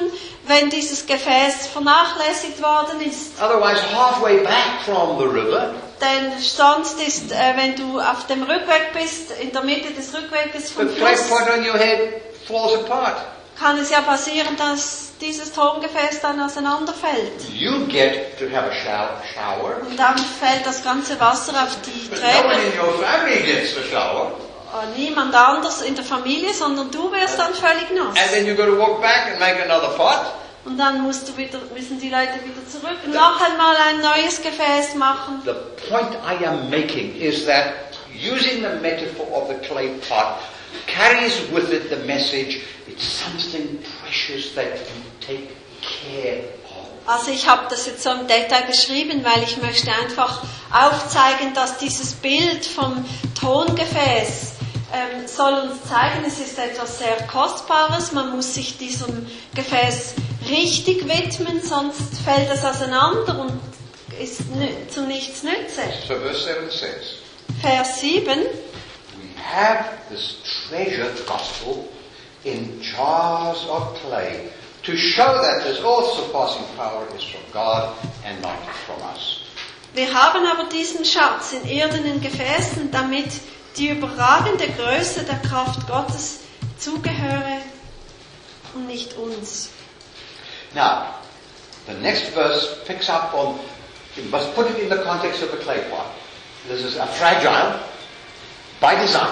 wenn dieses Gefäß vernachlässigt worden ist. Otherwise, halfway back from the river, Denn sonst ist, äh, wenn du auf dem Rückweg bist, in der Mitte des Rückweges the vom Fluss, pot on your head falls apart. kann es ja passieren, dass dieses Tongefäß dann auseinanderfällt. You get to have a shower, shower. Und dann fällt das ganze Wasser auf die But no one Träger. in your family gets a shower. Äh, Niemand anders in der Familie, sondern du wirst dann völlig nass. And then you've got to walk back and make another pot. Und dann musst du wieder, müssen die Leute wieder zurück und noch einmal ein neues Gefäß machen. The point I am making is that using the metaphor of the clay pot carries with it the message it's something precious that you take care of. Also ich habe das jetzt so im Detail beschrieben, weil ich möchte einfach aufzeigen, dass dieses Bild vom Tongefäß ähm, soll uns zeigen, es ist etwas sehr Kostbares, man muss sich diesem Gefäß richtig widmen, sonst fällt es auseinander und ist zu nichts nütze. So verse 7 says, Vers 7. We have this treasured gospel in jars of clay to show that this all surpassing power is from God and not from us. Wir haben aber diesen Schatz in irdenen Gefäßen, damit die überragende Größe der Kraft Gottes zugehöre und nicht uns. Now, the next verse picks up on, you must put it in the context of the clay pot. This is a fragile, by design.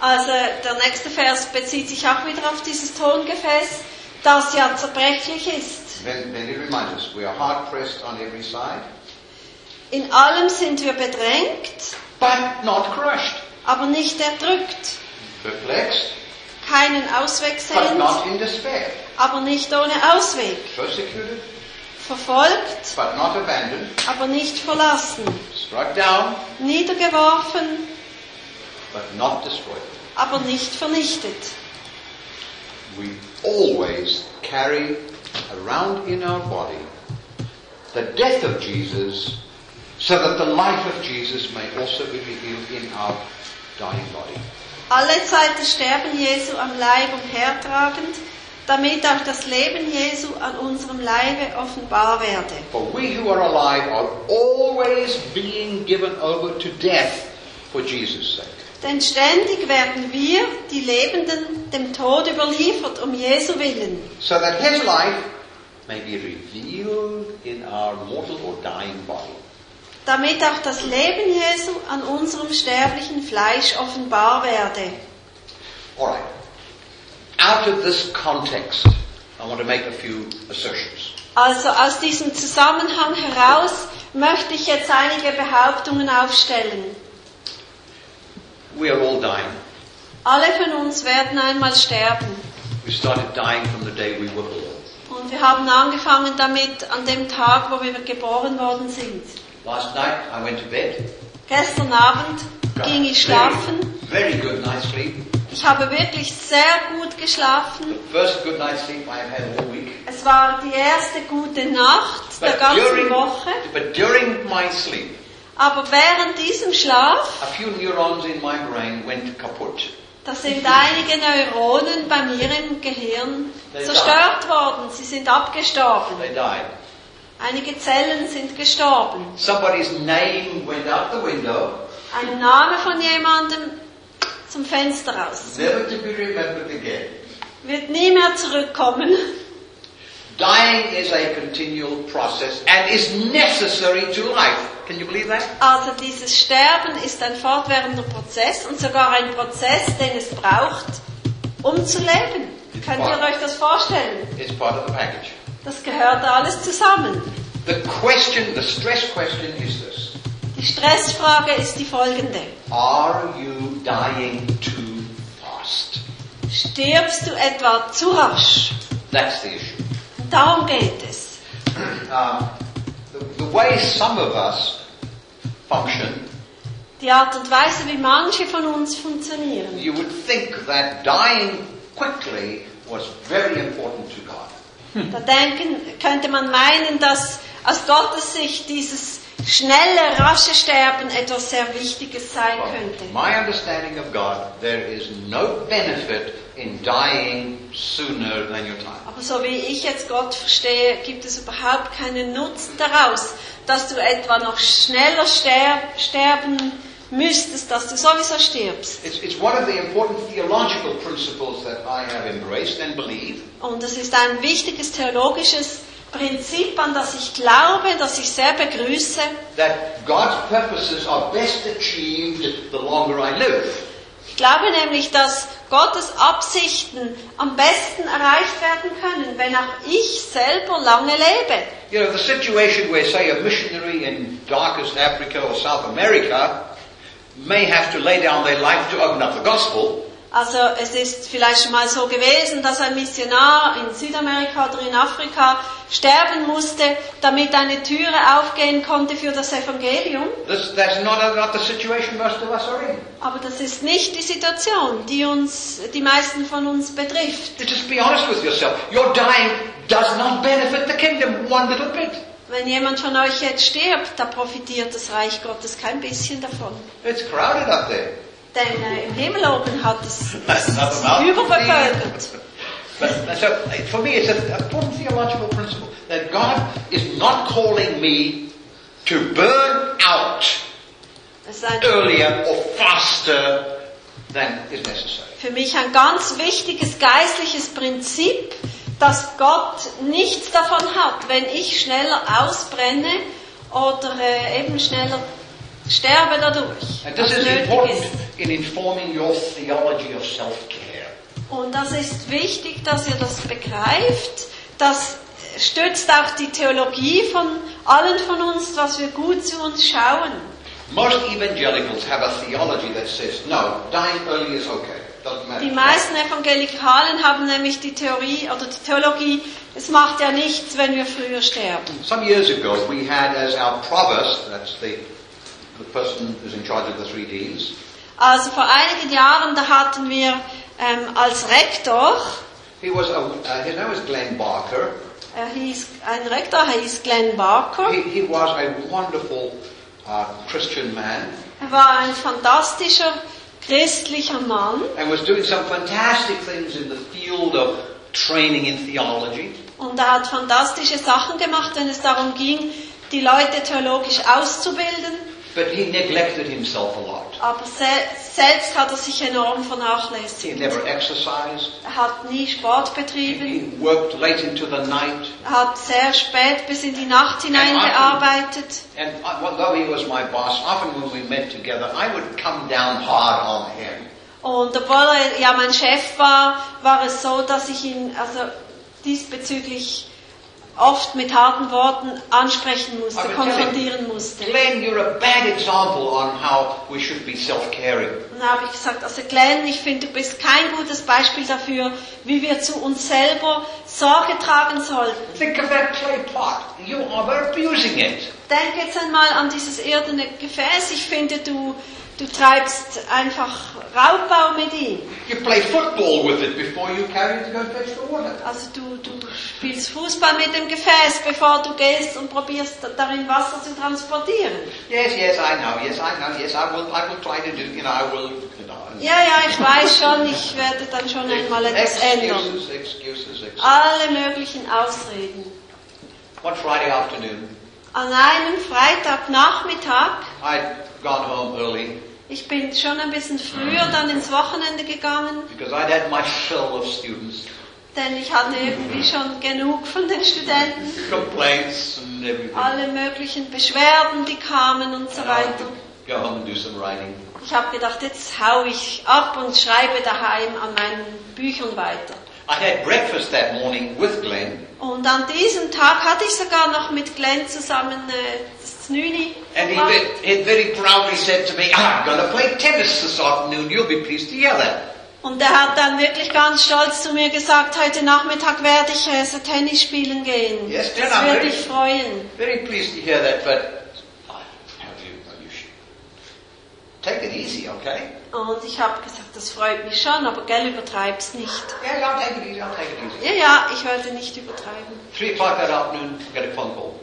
Also der nächste Vers bezieht sich auch wieder auf dieses Tongefäß, das ja zerbrechlich ist. Then, then it reminds us, we are hard pressed on every side, In allem sind wir bedrängt, but not crushed. aber nicht erdrückt, Perplexed, keinen Ausweg but sehend, not in despair. aber nicht ohne Ausweg, Persecuted, verfolgt, but not abandoned. aber nicht verlassen, Struck down, niedergeworfen, but not destroyed. aber nicht vernichtet. We always carry around in our body the death of Jesus so that the life of Jesus may also be revealed in our dying body. Alle Zeit das Sterben Jesu am Leib umhertragend, damit auch das Leben Jesu an unserem Leibe offenbar werde. For we who are alive are always being given over to death for Jesus' sake. Denn ständig werden wir, die Lebenden, dem Tod überliefert, um Jesu willen, So that his life may be revealed in our mortal or dying body. Damit auch das Leben Jesu an unserem sterblichen Fleisch offenbar werde. Alright. Out of this context, I want to make a few assertions. Also aus diesem Zusammenhang heraus möchte ich jetzt einige Behauptungen aufstellen. We are all dying. Alle von uns werden einmal sterben. We started dying from the day we were born. Und wir haben angefangen damit an dem Tag, wo wir geboren worden sind. Last night I went to bed. Gestern Abend Got ging ich schlafen. Very, very good night's sleep. Ich habe wirklich sehr gut geschlafen. The first good night's sleep I have had all week. Es war die erste gute Nacht der But ganzen during, Woche. but during my sleep, Aber während diesem Schlaf, a few neurons in my brain went kaput. da sind einige Neuronen bei mir im Gehirn zerstört worden. Sie sind abgestorben. They died. Einige Zellen sind gestorben. Somebody's name went out the window, Ein Name von jemandem zum Fenster raus. never to be remembered again. Wird nie mehr zurückkommen. Dying is a continual process and is necessary to life. Can you believe that? Also dieses Sterben ist ein fortwährender Prozess und sogar ein Prozess, den es braucht, um zu leben. Könnt ihr euch das vorstellen? It's part of the package. Das gehört alles zusammen. The question, the stress question is this. Die Stressfrage ist die folgende. Are you dying too fast? Stirbst du etwa zu rasch? That's the issue. Darum geht es. Um, the, the way some of us function, Die Art und Weise, wie manche von uns funktionieren. you would think that dying quickly was very important to God. Da denken, könnte man meinen, dass aus Gottes Sicht dieses schnelle, rasche Sterben etwas sehr Wichtiges sein könnte. my understanding of God, there is no benefit in dying sooner than your time. Aber so wie ich jetzt Gott verstehe, gibt es überhaupt keinen Nutzen daraus, dass du etwa noch schneller ster sterben müsstest, dass du sowieso stirbst. It's, it's one of the important theological principles that I have embraced and believe. Und es ist ein wichtiges theologisches Prinzip, an das ich glaube, das ich sehr begrüße, that God's purposes are best achieved the longer I live. Ich glaube nämlich, dass Gottes Absichten am besten erreicht werden können, wenn auch ich selber lange lebe. You know, the situation where, say, a missionary in darkest Africa or South America may have to lay down their life to open up the gospel, Also es ist vielleicht schon mal so gewesen, dass ein Missionar in Südamerika oder in Afrika sterben musste, damit eine Türe aufgehen konnte für das Evangelium. this, that's not, not the situation most of us are in. Aber das ist nicht die Situation, die uns, die meisten von uns betrifft. Just be honest with yourself. Your dying does not benefit the kingdom one little bit. Wenn jemand von euch jetzt stirbt, da profitiert das Reich Gottes kein bisschen davon. It's crowded up there. Denn äh, im Himmel oben hat es überbevölkert. But, so, for me, it's an important theological principle that God is not calling me to burn out earlier or faster than is necessary. für mich ein ganz wichtiges geistliches Prinzip, dass Gott nichts davon hat, wenn ich schneller ausbrenne oder äh, eben schneller sterbe dadurch. And this is important ist. in informing your theology of self-care. Und das ist wichtig, dass ihr das begreift. Das stützt auch die Theologie von allen von uns, dass wir gut zu uns schauen. Most evangelicals have a theology that says, no, dying early is okay. Die meisten Evangelikalen haben nämlich die Theorie oder die Theologie, es macht ja nichts, wenn wir früher sterben. Some years ago, we had as our provost, that's the, the person who's in charge of the three Ds, Also vor einigen Jahren, da hatten wir ähm, als Rektor, he was a, uh, his name was Glenn Barker. er hieß, ein Rektor hieß Glenn Barker. He, he was a wonderful uh, Christian man Er war ein fantastischer christlicher Mann and was doing some fantastic things in the field of training in theology. und er hat fantastische Sachen gemacht, wenn es darum ging, die Leute theologisch auszubilden. But he neglected himself a lot. Aber se selbst hat er sich enorm He vernachlässigt. never exercised. Er hat nie Sport He, betrieben. he worked late into the night. Er hat sehr spät bis in die Nacht hinein gearbeitet. And although he was my boss, often when we met together, I would come down hard on him. Und obwohl er ja mein Chef war, war es so, dass ich ihn also diesbezüglich oft mit harten Worten ansprechen musste, konfrontieren musste. Glenn, you're a bad example on how we should be self-caring. Und habe ich gesagt, also Glenn, ich finde, du bist kein gutes Beispiel dafür, wie wir zu uns selber Sorge tragen sollten. Think of that clay pot. You are abusing it. Denk jetzt einmal an dieses irdene Gefäß. Ich finde, du, du treibst einfach Raubbau mit ihm. You play football with it before you carry it to go fetch the water. Also du, du spielst Fußball mit dem Gefäß, bevor du gehst und probierst darin Wasser zu transportieren. Yes, yes, I know. Yes, I know. Yes, I will. I will try to do. You know, I will. You know. Ja, ja, ich weiß schon, ich werde dann schon einmal etwas ändern. Excuses, excuses, excuses. Alle möglichen Ausreden. One Friday afternoon, An einem Freitagnachmittag, I'd gone home early ich bin schon ein bisschen früher dann ins Wochenende gegangen, because I'd had my fill of students, denn ich hatte irgendwie schon genug von den Studenten. complaints and everything. Alle möglichen Beschwerden, die kamen und so weiter. go home and do some writing. Ich habe gedacht, jetzt hau ich ab und schreibe daheim an meinen Büchern weiter. I had breakfast that morning with Glenn, Und an diesem Tag hatte ich sogar noch mit Glenn zusammen äh, and he, he very proudly said to me, I'm going to play tennis this afternoon. You'll be pleased to hear that. Und er hat dann wirklich ganz stolz zu mir gesagt, heute Nachmittag werde ich äh, so Tennis spielen gehen. Yes, das würde very- dich freuen. Very pleased to hear that, but take it easy, okay? Und ich habe gesagt, das freut mich schon, aber gell, übertreib's nicht. Yeah, yeah, I'll take it easy. I'll take it easy. Ja, ja, ich werde nicht übertreiben. Three o'clock that afternoon, get a phone call.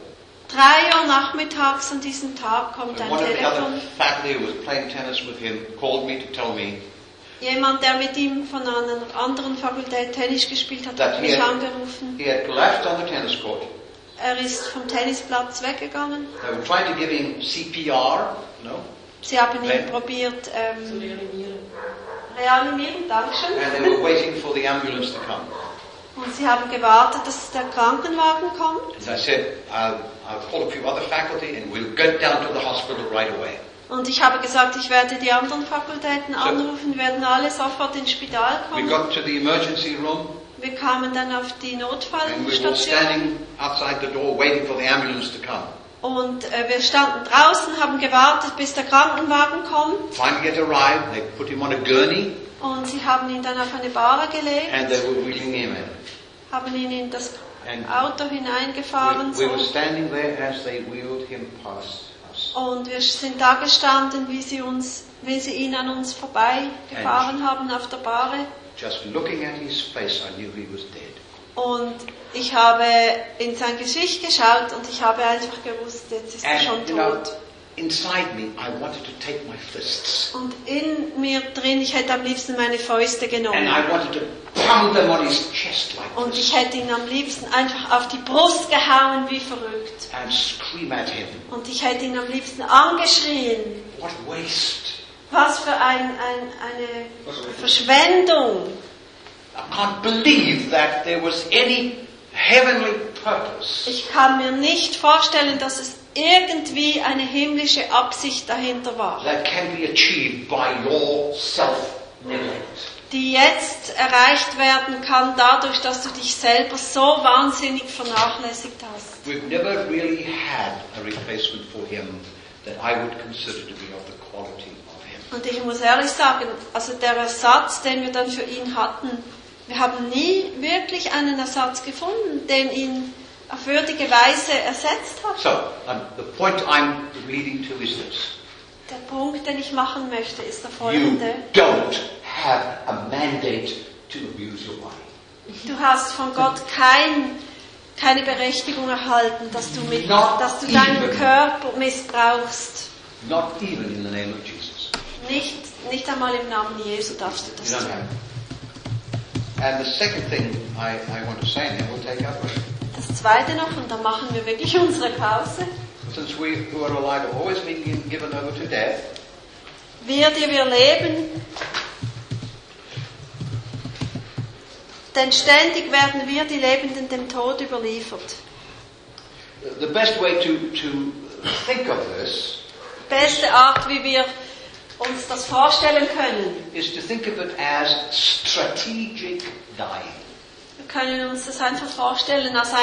Drei Uhr nachmittags an diesem Tag kommt ein Telefon. faculty who was playing tennis with him called me to tell me Jemand, der mit ihm von einer anderen Fakultät Tennis gespielt hat, hat mich had, angerufen. he had collapsed on the tennis court. Er ist vom Tennisplatz weggegangen. They were trying to give him CPR, know, Sie haben ihn probiert ähm, reanimieren, Dankeschön. and they were waiting for the ambulance to come. Und sie haben gewartet, dass der Krankenwagen kommt. And I said, I'll, I'll call a few other faculty and we'll get down to the hospital right away. Und ich habe gesagt, ich werde die anderen Fakultäten anrufen, werden alle sofort ins Spital We kommen. got to the emergency room Wir kamen dann auf die and we Notfallstation und äh, wir standen draußen, haben gewartet, bis der Krankenwagen kommt Finally it arrived, they put him on a gurney und sie haben ihn dann auf eine Bahre and gelegt, they were wheeling him in. haben ihn in das And Auto hineingefahren we, we us. und wir sind da gestanden, wie sie uns, wie sie ihn an uns vorbeigefahren haben auf der Bahre. Just looking at his face, I knew he was dead. Und ich habe in sein Gesicht geschaut und ich habe einfach gewusst, jetzt ist er schon And, you know, tot. Inside me, I wanted to take my fists Und in mir drin, ich hätte am liebsten meine Fäuste and genommen. I wanted to pound them on his chest like Und ich hätte ihn am liebsten einfach auf die Brust gehauen wie verrückt. and scream at him. Und ich hätte ihn am liebsten angeschrien. What waste! Was für ein, ein, eine Verschwendung. I can't believe that there was any heavenly purpose Ich kann mir nicht vorstellen, dass es irgendwie eine himmlische Absicht dahinter war, that can be achieved by your self-neglect. die jetzt erreicht werden kann dadurch, dass du dich selber so wahnsinnig vernachlässigt hast. We've never really had a replacement for him that I would consider to be of the quality of him. Und ich muss ehrlich sagen, also der Ersatz, den wir dann für ihn hatten, wir haben nie wirklich einen Ersatz gefunden, den ihn auf würdige Weise ersetzt hat. So, um, the point I'm leading to is this. Der Punkt, den ich machen möchte, ist der You folgende. don't have a mandate to abuse your body. Du hast von Gott kein, keine Berechtigung erhalten, dass du, mit, Not dass du deinen even. Körper missbrauchst. Not even in the name of Jesus. Nicht, nicht einmal im Namen Jesu darfst du You das tun. And the second thing I, I want to say, and then we'll take up. Das zweite noch, und dann machen wir wirklich unsere Pause. Since we who are alive have always been given over to death, Wir, die wir leben, denn ständig werden wir, die Lebenden, dem Tod überliefert. the best way to, to think of this Beste Art, wie wir uns das vorstellen können. is to think of it as strategic dying. Wir können uns das einfach vorstellen als ein,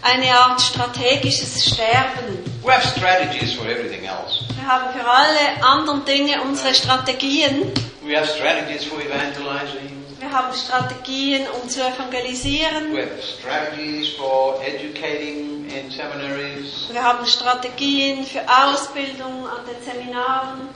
eine Art strategisches Sterben. We have strategies for everything else. Wir haben für alle anderen Dinge unsere Strategien. We have strategies for evangelizing. Wir haben Strategien, um zu evangelisieren. We have strategies for educating in seminaries. Wir haben Strategien für Ausbildung an den Seminaren.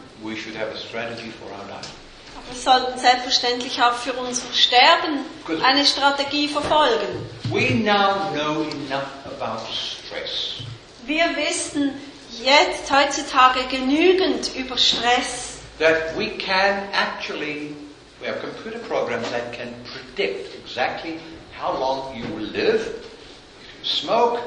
Wir sollten selbstverständlich auch für unser Sterben eine Strategie verfolgen. We now know enough about stress. Wir wissen jetzt heutzutage genügend über Stress, that we can actually, we have computer programs that can predict exactly how long you will live if you smoke,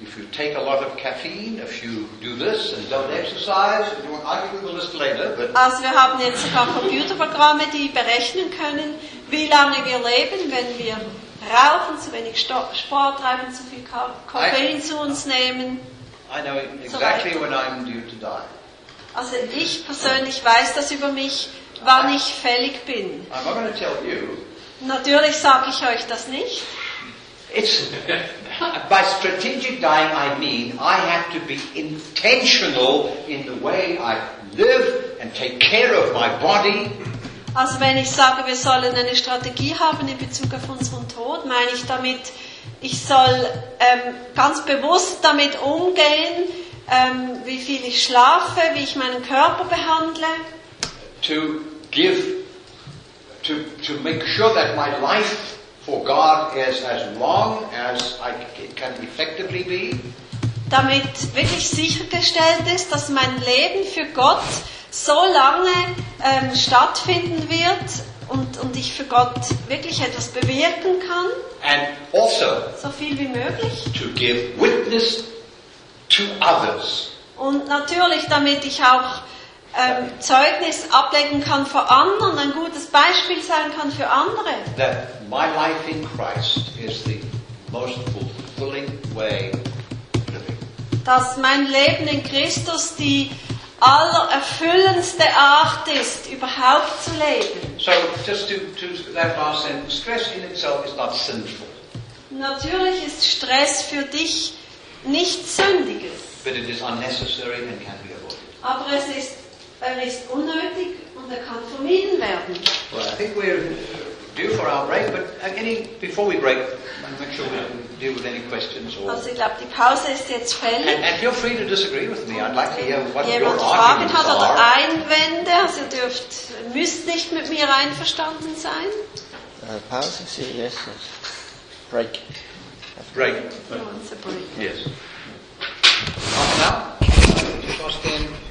if you take a lot of caffeine, if you do this and don't exercise. and you- I'll give you the list later, but Also wir haben jetzt sogar Computerprogramme, die berechnen können, wie lange wir leben, wenn wir rauchen, zu wenig Sport treiben, zu viel Koffein zu uns nehmen. I know exactly when I'm due to die. Also ich persönlich weiß das über mich, wann ich fällig bin. I'm not going to tell you. Natürlich sage ich euch das nicht. It's by strategic dying I mean I have to be intentional in the way I live and take care of my body. Also wenn ich sage, wir sollen eine Strategie haben in Bezug auf unseren Tod, meine ich damit, ich soll ähm, ganz bewusst damit umgehen, ähm, wie viel ich schlafe, wie ich meinen Körper behandle, to give, to, to make sure that my life for God is as long as I can effectively be, damit wirklich sichergestellt ist, dass mein Leben für Gott so lange ähm, stattfinden wird und, und ich für Gott wirklich etwas bewirken kann, and also so viel wie möglich. to give witness to others. Und natürlich, damit ich auch ähm, Zeugnis ablegen kann vor anderen, ein gutes Beispiel sein kann für andere. that my life in Christ is the most fulfilling way living. Dass mein Leben in Christus die allererfüllendste Art ist, überhaupt zu leben. So just to, to that last sentence, stress in itself is not sinful, Natürlich ist Stress für dich nichts Sündiges, but it is unnecessary and can be avoided. aber es ist, er ist unnötig und er kann vermieden werden. Well, I think we're due for our break, but uh, any, before we break, I'll make sure we can deal with any questions or... Also ich glaube, die Pause ist jetzt fällig. And, and feel free to disagree with me. I'd like to hear what your arguments Fragen hat oder Einwände, also ihr dürft, müsst nicht mit mir einverstanden sein. Uh, Pause, yes, yes. Break. Break. break. break. Yes. Half an hour.